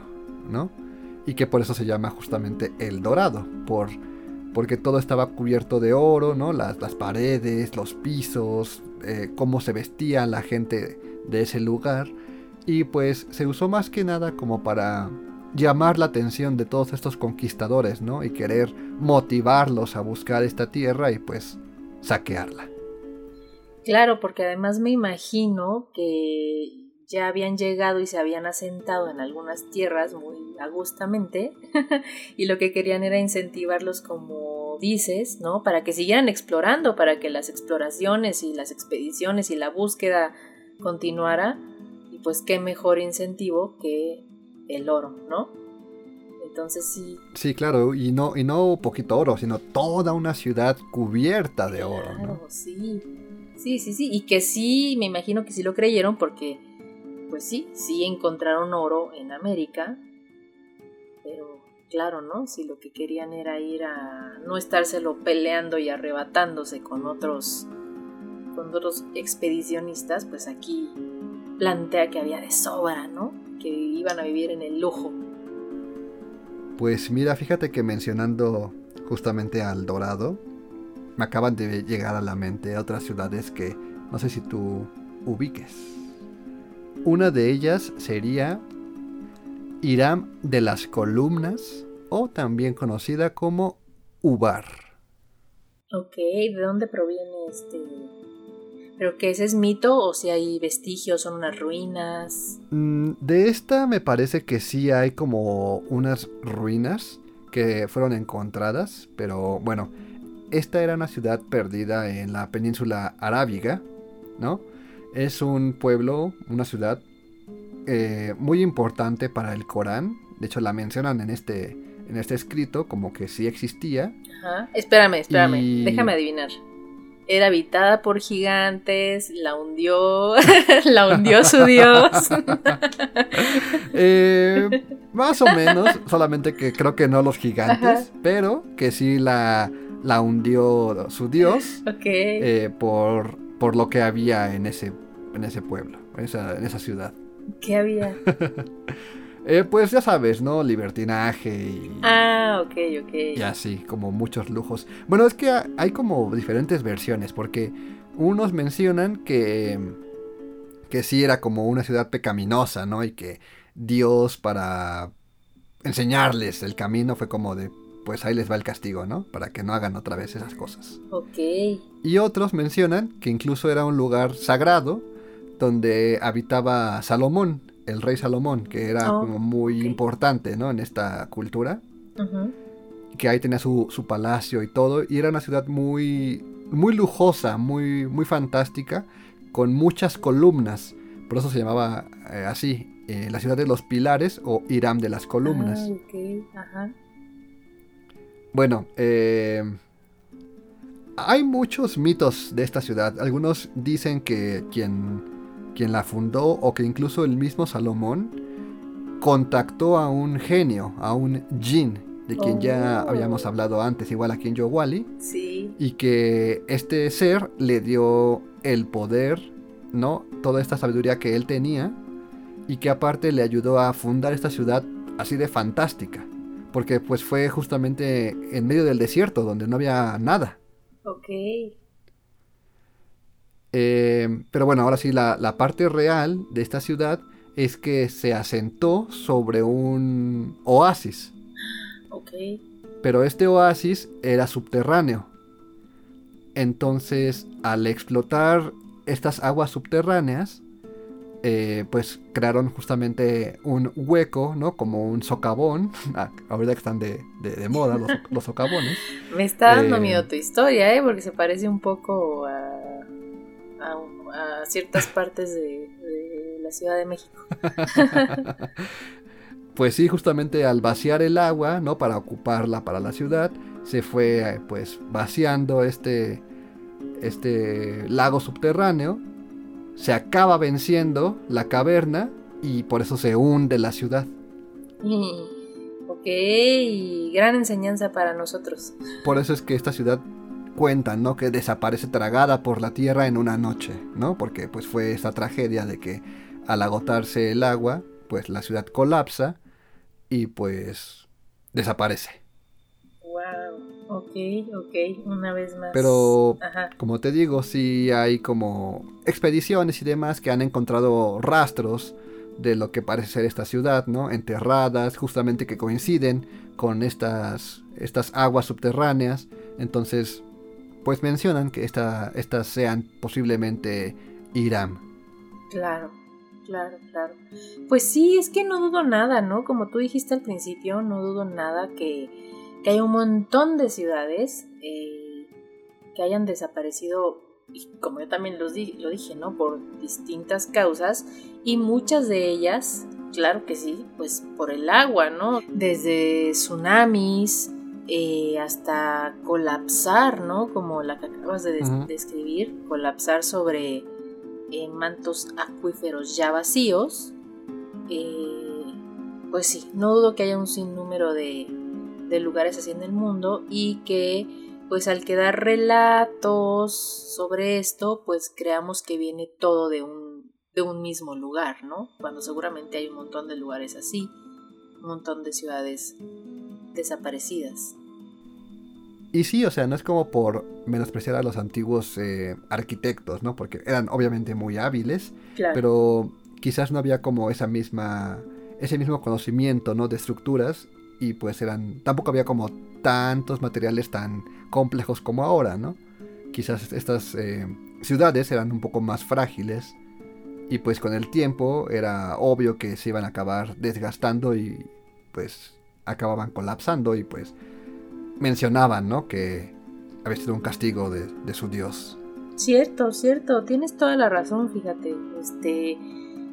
¿no? Y que por eso se llama justamente El Dorado, por, porque todo estaba cubierto de oro, ¿no? Las, las paredes, los pisos, eh, cómo se vestía la gente de ese lugar. Y pues se usó más que nada como para llamar la atención de todos estos conquistadores, ¿no? Y querer motivarlos a buscar esta tierra y pues saquearla. Claro, porque además me imagino que ya habían llegado y se habían asentado en algunas tierras muy agustamente y lo que querían era incentivarlos como dices, ¿no? Para que siguieran explorando, para que las exploraciones y las expediciones y la búsqueda continuara y pues qué mejor incentivo que el oro, ¿no? Entonces sí. Sí, claro, y no, y no poquito oro, sino toda una ciudad cubierta de oro. ¿no? sí. Sí, sí, sí. Y que sí, me imagino que sí lo creyeron porque, pues sí, sí encontraron oro en América. Pero claro, ¿no? Si lo que querían era ir a no estárselo peleando y arrebatándose con otros, con otros expedicionistas, pues aquí plantea que había de sobra, ¿no? Que iban a vivir en el lujo. Pues mira, fíjate que mencionando justamente al Dorado, me acaban de llegar a la mente otras ciudades que no sé si tú ubiques. Una de ellas sería Irán de las Columnas o también conocida como Ubar. Ok, ¿de dónde proviene este ¿Pero que ese es mito o si hay vestigios, son unas ruinas? Mm, de esta me parece que sí hay como unas ruinas que fueron encontradas, pero bueno, esta era una ciudad perdida en la península arábiga, ¿no? Es un pueblo, una ciudad eh, muy importante para el Corán. De hecho, la mencionan en este, en este escrito como que sí existía. Ajá. Espérame, espérame, déjame adivinar era habitada por gigantes, la hundió, la hundió su dios. Eh, más o menos, solamente que creo que no los gigantes, pero que sí la, la hundió su dios eh, por, por lo que había en ese, en ese pueblo, en esa, en esa ciudad. ¿Qué había? Eh, pues ya sabes, ¿no? Libertinaje y... Ah, ok, ok. Y así, como muchos lujos. Bueno, es que hay como diferentes versiones, porque unos mencionan que, que sí era como una ciudad pecaminosa, ¿no? Y que Dios para enseñarles el camino fue como de, pues ahí les va el castigo, ¿no? Para que no hagan otra vez esas cosas. Ok. Y otros mencionan que incluso era un lugar sagrado donde habitaba Salomón, el rey Salomón, que era oh, como muy importante, ¿no? En esta cultura. Que ahí tenía su, palacio y todo. Y era una ciudad muy, muy lujosa, muy, muy fantástica, con muchas columnas. Por eso se llamaba eh, así, eh, la ciudad de los pilares o Irán de las columnas. Ah, Ajá. Bueno, eh, hay muchos mitos de esta ciudad. Algunos dicen que quien, quien la fundó o que incluso el mismo Salomón contactó a un genio, a un jin, de quien ya Oh. habíamos hablado antes, igual aquí en Yowali, Sí. y que este ser le dio el poder, ¿no? Toda esta sabiduría que él tenía y que aparte le ayudó a fundar esta ciudad así de fantástica, porque pues fue justamente en medio del desierto donde no había nada. Ok. Eh, pero bueno, ahora sí, la, la parte real de esta ciudad es que se asentó sobre un oasis. Ok. Pero este oasis era subterráneo. Entonces, al explotar estas aguas subterráneas, eh, pues crearon justamente un hueco, ¿no? Como un socavón. Ah, ahorita que están de, de- de moda los, los socavones. Me está dando Eh, miedo tu historia, ¿eh? Porque se parece un poco a, a- a ciertas partes de, de la Ciudad de México. Pues sí, justamente al vaciar el agua, ¿no? Para ocuparla para la ciudad, se fue eh, pues vaciando este, este lago subterráneo, se acaba venciendo la caverna y por eso se hunde la ciudad. Mm, Ok, gran enseñanza para nosotros. Por eso es que esta ciudad cuenta, ¿no? Que desaparece tragada por la tierra en una noche, ¿no? Porque pues fue esta tragedia de que al agotarse el agua, pues la ciudad colapsa y pues desaparece. Wow, ok, ok, una vez más. Pero Ajá, como te digo, sí hay como expediciones y demás que han encontrado rastros de lo que parece ser esta ciudad, ¿no? Enterradas, justamente que coinciden con estas, estas aguas subterráneas. Entonces, pues mencionan que esta- estas sean posiblemente Irán. claro, claro, claro. Pues sí, es que no dudo nada, ¿no? Como tú dijiste al principio, no dudo nada que, que hay un montón de ciudades eh, que hayan desaparecido, y como yo también los di- lo dije, ¿no? Por distintas causas, y muchas de ellas, claro que sí, pues por el agua, ¿no? Desde tsunamis, eh, hasta colapsar, ¿no? Como la que acabas de des- describir, colapsar sobre eh, mantos acuíferos ya vacíos. Eh, pues sí, no dudo que haya un sinnúmero de, de lugares así en el mundo y que pues al quedar relatos sobre esto, pues creamos que viene todo de un, de un mismo lugar, ¿no? Cuando seguramente hay un montón de lugares así, un montón de ciudades desaparecidas. Y sí, o sea, no es como por menospreciar a los antiguos eh, arquitectos, ¿no? Porque eran obviamente muy hábiles, Claro. pero quizás no había como esa misma ese mismo conocimiento no de estructuras y pues eran tampoco había como tantos materiales tan complejos como ahora no quizás estas eh, ciudades eran un poco más frágiles y pues con el tiempo era obvio que se iban a acabar desgastando y pues acababan colapsando y pues mencionaban no que había sido un castigo de, de su dios Cierto, cierto, tienes toda la razón, fíjate. Este,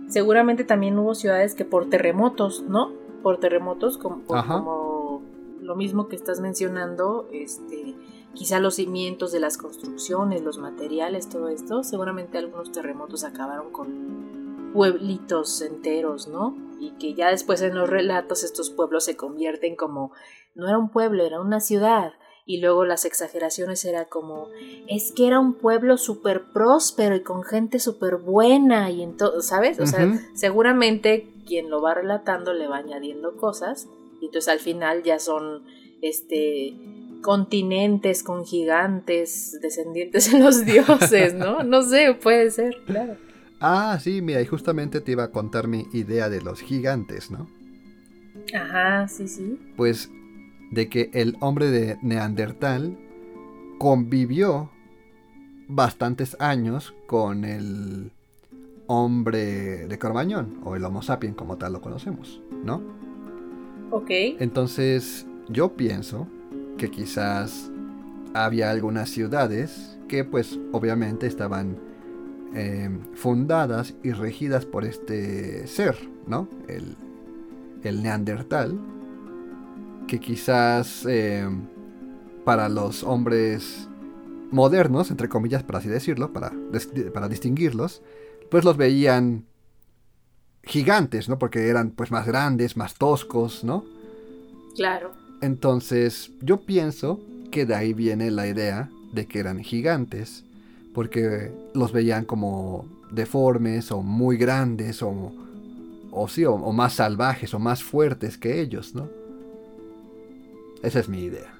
seguramente también hubo ciudades que por terremotos, ¿no? Por terremotos, como, por- como lo mismo que estás mencionando, este, quizá los cimientos de las construcciones, los materiales, todo esto, seguramente algunos terremotos acabaron con pueblitos enteros, ¿no? Y que ya después en los relatos estos pueblos se convierten como, no era un pueblo, era una ciudad. Y luego las exageraciones era como, es que era un pueblo súper próspero y con gente súper buena y entonces, ¿sabes? O sea, seguramente quien lo va relatando le va añadiendo cosas y entonces al final ya son, este, continentes con gigantes descendientes de los dioses, ¿no? No sé, puede ser, claro. Ah sí mira y justamente te iba a contar mi idea de los gigantes no Ajá, sí, sí. pues de que el hombre de Neandertal convivió bastantes años con el hombre de Cormañón o el Homo sapiens como tal lo conocemos, ¿no? Ok. Entonces yo pienso que quizás había algunas ciudades que pues obviamente estaban eh, fundadas y regidas por este ser, ¿no? El, el Neandertal, que quizás eh, para los hombres modernos, entre comillas, para así decirlo, para, para distinguirlos, pues los veían gigantes, ¿no? Porque eran pues más grandes, más toscos, ¿no? Claro. Entonces, yo pienso que de ahí viene la idea de que eran gigantes, porque los veían como deformes o muy grandes o, o sí, o, más salvajes o más fuertes que ellos, ¿no? Esa es mi idea.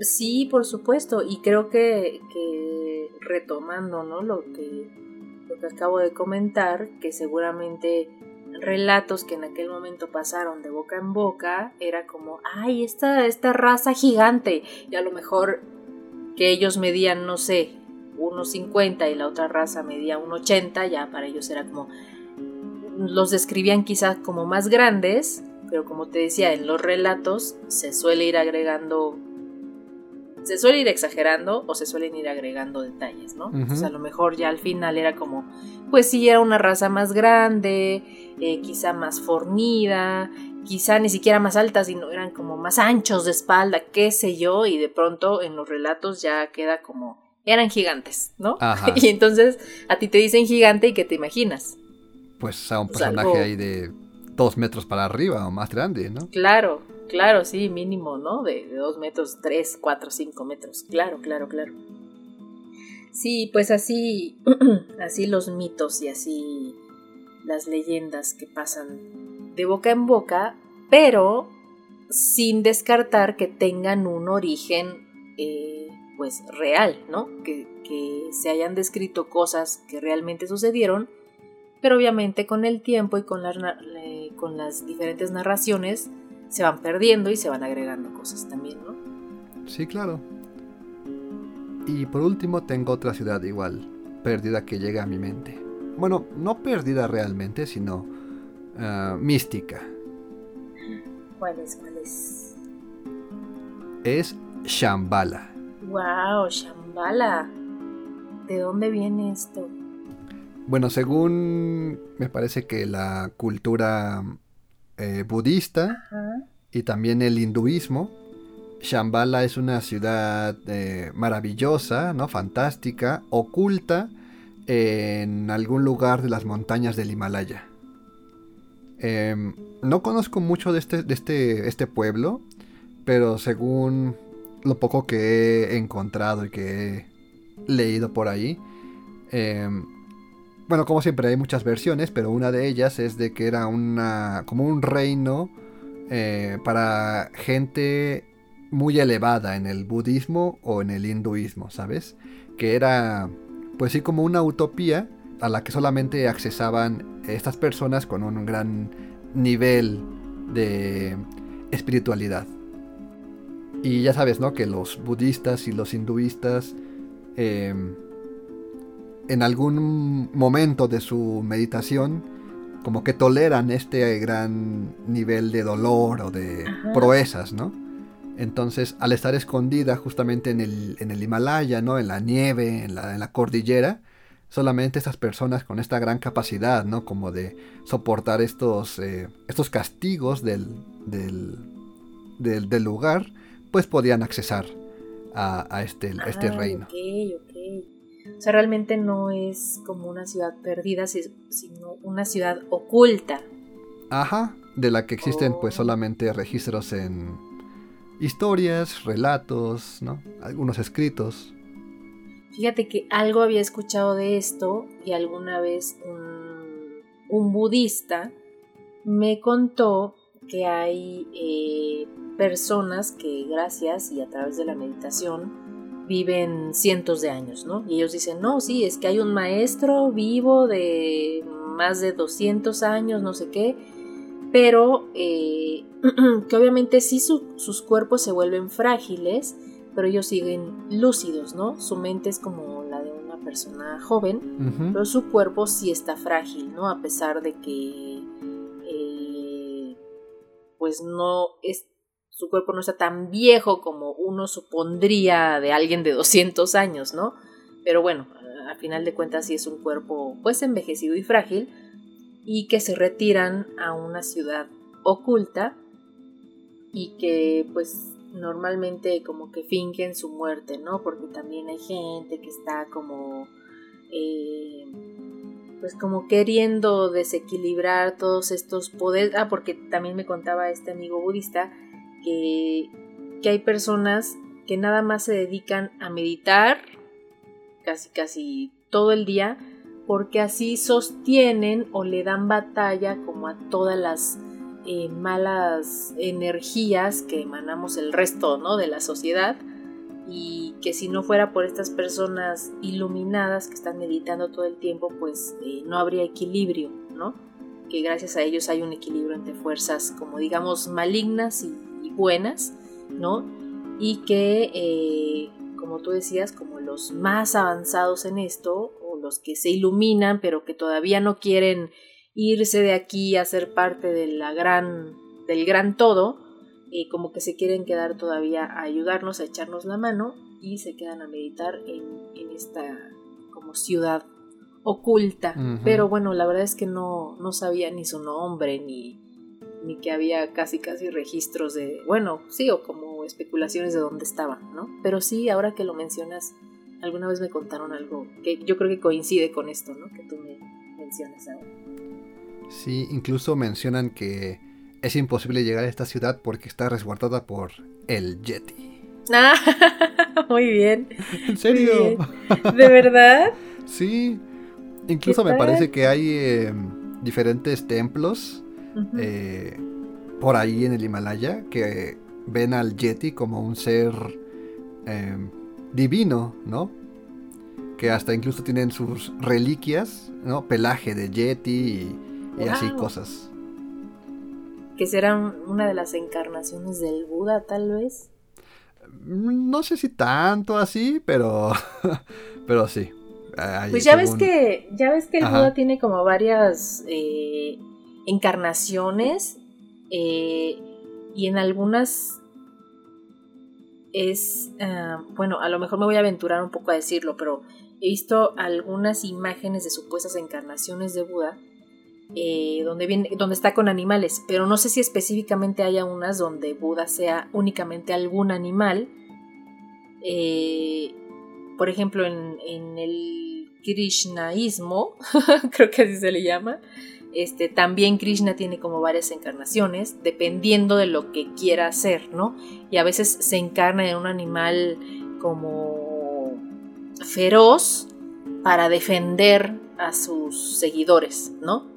Sí, por supuesto, y creo que, que retomando, ¿no? Lo que, lo que acabo de comentar, que seguramente relatos que en aquel momento pasaron de boca en boca, era como, ay, esta, esta raza gigante, y a lo mejor que ellos medían, no sé, 1,50 y la otra raza medía 1,80, ya para ellos era como, los describían quizás como más grandes, pero como te decía, en los relatos se suele ir agregando se suele ir exagerando o se suelen ir agregando detalles, ¿no? Sea, a lo mejor ya al final era como, pues sí, era una raza más grande, eh, quizá más fornida, quizá ni siquiera más alta, sino eran como más anchos de espalda, qué sé yo, y de pronto en los relatos ya queda como, eran gigantes, ¿no? y entonces a ti te dicen gigante y ¿qué te imaginas? Pues a un personaje ahí de dos metros para arriba o más grande, ¿no? Claro, Claro, sí, mínimo, ¿no? De, dos metros, tres, cuatro, cinco metros. Claro, claro, claro. Sí, pues así, así los mitos y así las leyendas que pasan de boca en boca, pero sin descartar que tengan un origen, eh, pues real, ¿no? Que, que se hayan descrito cosas que realmente sucedieron, pero obviamente con el tiempo y con, con las diferentes narraciones se van perdiendo y se van agregando cosas también, ¿no? Sí, claro. Y por último tengo otra ciudad igual, perdida que llega a mi mente. Bueno, no perdida realmente, sino ah, mística. ¿Cuál es? ¿Cuál es? Es Shambhala. ¡Wow! Shambhala. ¿De dónde viene esto? Bueno, según me parece que la cultura eh, budista y también el hinduismo. Shambhala es una ciudad eh, maravillosa, ¿no? fantástica, oculta en algún lugar de las montañas del Himalaya. Em, no conozco mucho de este, de este, este pueblo, pero según lo poco que he encontrado y que he leído por ahí, em, bueno, como siempre hay muchas versiones, pero una de ellas es de que era una como un reino eh, para gente muy elevada en el budismo o en el hinduismo, ¿sabes? Que era, pues sí, como una utopía a la que solamente accesaban estas personas con un gran nivel de espiritualidad. Y ya sabes, ¿no? Que los budistas y los hinduistas em, en algún momento de su meditación como que toleran este gran nivel de dolor o de proezas, ¿no? Entonces, al estar escondida justamente en el, en el Himalaya, ¿no? En la nieve, en la, en la, cordillera, solamente estas personas con esta gran capacidad, ¿no? Como de soportar estos, eh, estos castigos del, del, del, lugar, pues podían accesar a, este, este ah, reino. O sea, realmente no es como una ciudad perdida, sino una ciudad oculta. Ajá, de la que existen pues oh. solamente registros en historias, relatos, ¿no? Algunos escritos. Fíjate que algo había escuchado de esto y alguna vez un, budista me contó que hay eh, personas que gracias y a través de la meditación viven cientos de años, ¿no? Y ellos dicen, no, sí, es que hay un maestro vivo de más de 200 años, no sé qué, pero eh, que obviamente sí sus cuerpos se vuelven frágiles, pero ellos siguen lúcidos, ¿no? Su mente es como la de una persona joven, pero su cuerpo sí está frágil, ¿no? A pesar de que, pues no es su cuerpo no está tan viejo como uno supondría de alguien de 200 años, ¿no? Pero bueno, a final de cuentas sí es un cuerpo pues envejecido y frágil y que se retiran a una ciudad oculta y que pues normalmente como que fingen su muerte, ¿no? Porque también hay gente que está como, eh, pues como queriendo desequilibrar todos estos poderes. Ah, porque también me contaba este amigo budista que, que hay personas que nada más se dedican a meditar casi casi todo el día porque así sostienen o le dan batalla como a todas las eh, malas energías que emanamos el resto ¿no? de la sociedad y que si no fuera por estas personas iluminadas que están meditando todo el tiempo, pues eh, no habría equilibrio, ¿no? Que gracias a ellos hay un equilibrio entre fuerzas, como digamos, malignas y, buenas, ¿no? Y que, eh, como tú decías, como los más avanzados en esto, o los que se iluminan, pero que todavía no quieren irse de aquí a ser parte gran, del gran todo, y como que se quieren quedar todavía a ayudarnos, a echarnos la mano y se quedan a meditar en, en esta como ciudad oculta. Pero bueno, la verdad es que no, no sabía ni su nombre ni, ni que había casi casi registros de, bueno, sí, o como especulaciones de dónde estaban, ¿no? Pero sí, ahora que lo mencionas, alguna vez me contaron algo que yo creo que coincide con esto, ¿no? Que tú me mencionas ahora. Sí, incluso mencionan que es imposible llegar a esta ciudad porque está resguardada por el Yeti. Ah, muy bien. ¿En serio? ¿De verdad? sí. Incluso me parece que hay em, diferentes templos eh, por ahí en el Himalaya que ven al Yeti como un ser em, divino, ¿no? Que hasta incluso tienen sus reliquias, ¿no? Pelaje de Yeti y y así cosas. ¿Que serán una de las encarnaciones del Buda, tal vez? No sé si tanto así, pero, pero sí. pues ya ves que ya ves que el Buda tiene como varias eh, encarnaciones eh, y en algunas es ah, bueno a lo mejor me voy a aventurar un poco a decirlo pero he visto algunas imágenes de supuestas encarnaciones de Buda eh, donde, viene, donde está con animales, pero no sé si específicamente haya unas donde Buda sea únicamente algún animal. Eh, por ejemplo, en, el Krishnaísmo, creo que así se le llama, este, también Krishna tiene como varias encarnaciones, dependiendo de lo que quiera hacer, ¿no? Y a veces se encarna en un animal como feroz para defender a sus seguidores, ¿no?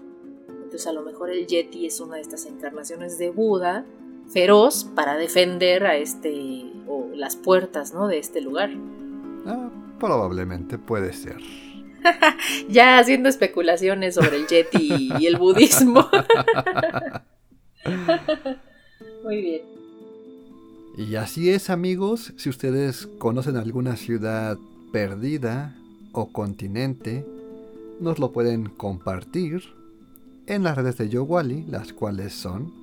Entonces a lo mejor el Yeti es una de estas encarnaciones de Buda feroz para defender a este o las puertas, ¿no? de este lugar. Ah, probablemente puede ser. ya haciendo especulaciones sobre el Yeti y el budismo. Muy bien. Y así es, amigos, si ustedes conocen alguna ciudad perdida o continente, nos lo pueden compartir en las redes de YoWally, las cuales son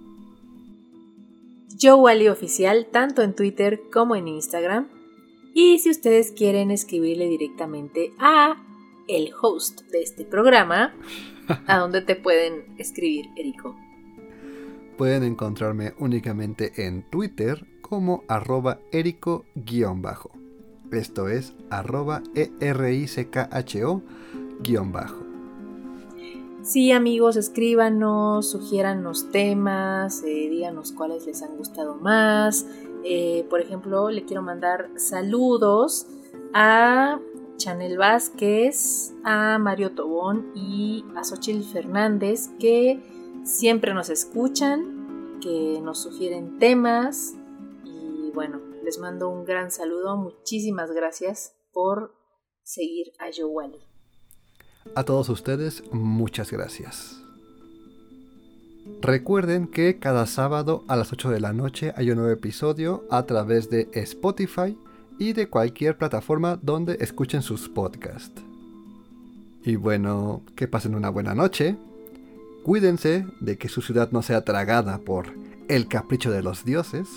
YoWally Oficial tanto en Twitter como en Instagram. Y si ustedes quieren escribirle directamente a el host de este programa, ¿a dónde te pueden escribir, Erico? Pueden encontrarme únicamente en Twitter como arroba erico-bajo. Esto es arroba E-R-I-C-K-H-O-bajo. Sí, amigos, escríbanos, sugiéranos temas, eh, díganos cuáles les han gustado más. Eh, por ejemplo, le quiero mandar saludos a Chanel Vázquez, a Mario Tobón y a Xochitl Fernández, que siempre nos escuchan, que nos sugieren temas. Y bueno, les mando un gran saludo. Muchísimas gracias por seguir a Wally. A todos ustedes, muchas gracias. Recuerden que cada sábado a las 8 de la noche hay un nuevo episodio a través de Spotify y de cualquier plataforma donde escuchen sus podcasts. Y bueno, que pasen una buena noche. Cuídense de que su ciudad no sea tragada por el capricho de los dioses.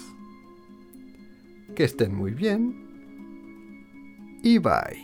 Que estén muy bien. Y bye.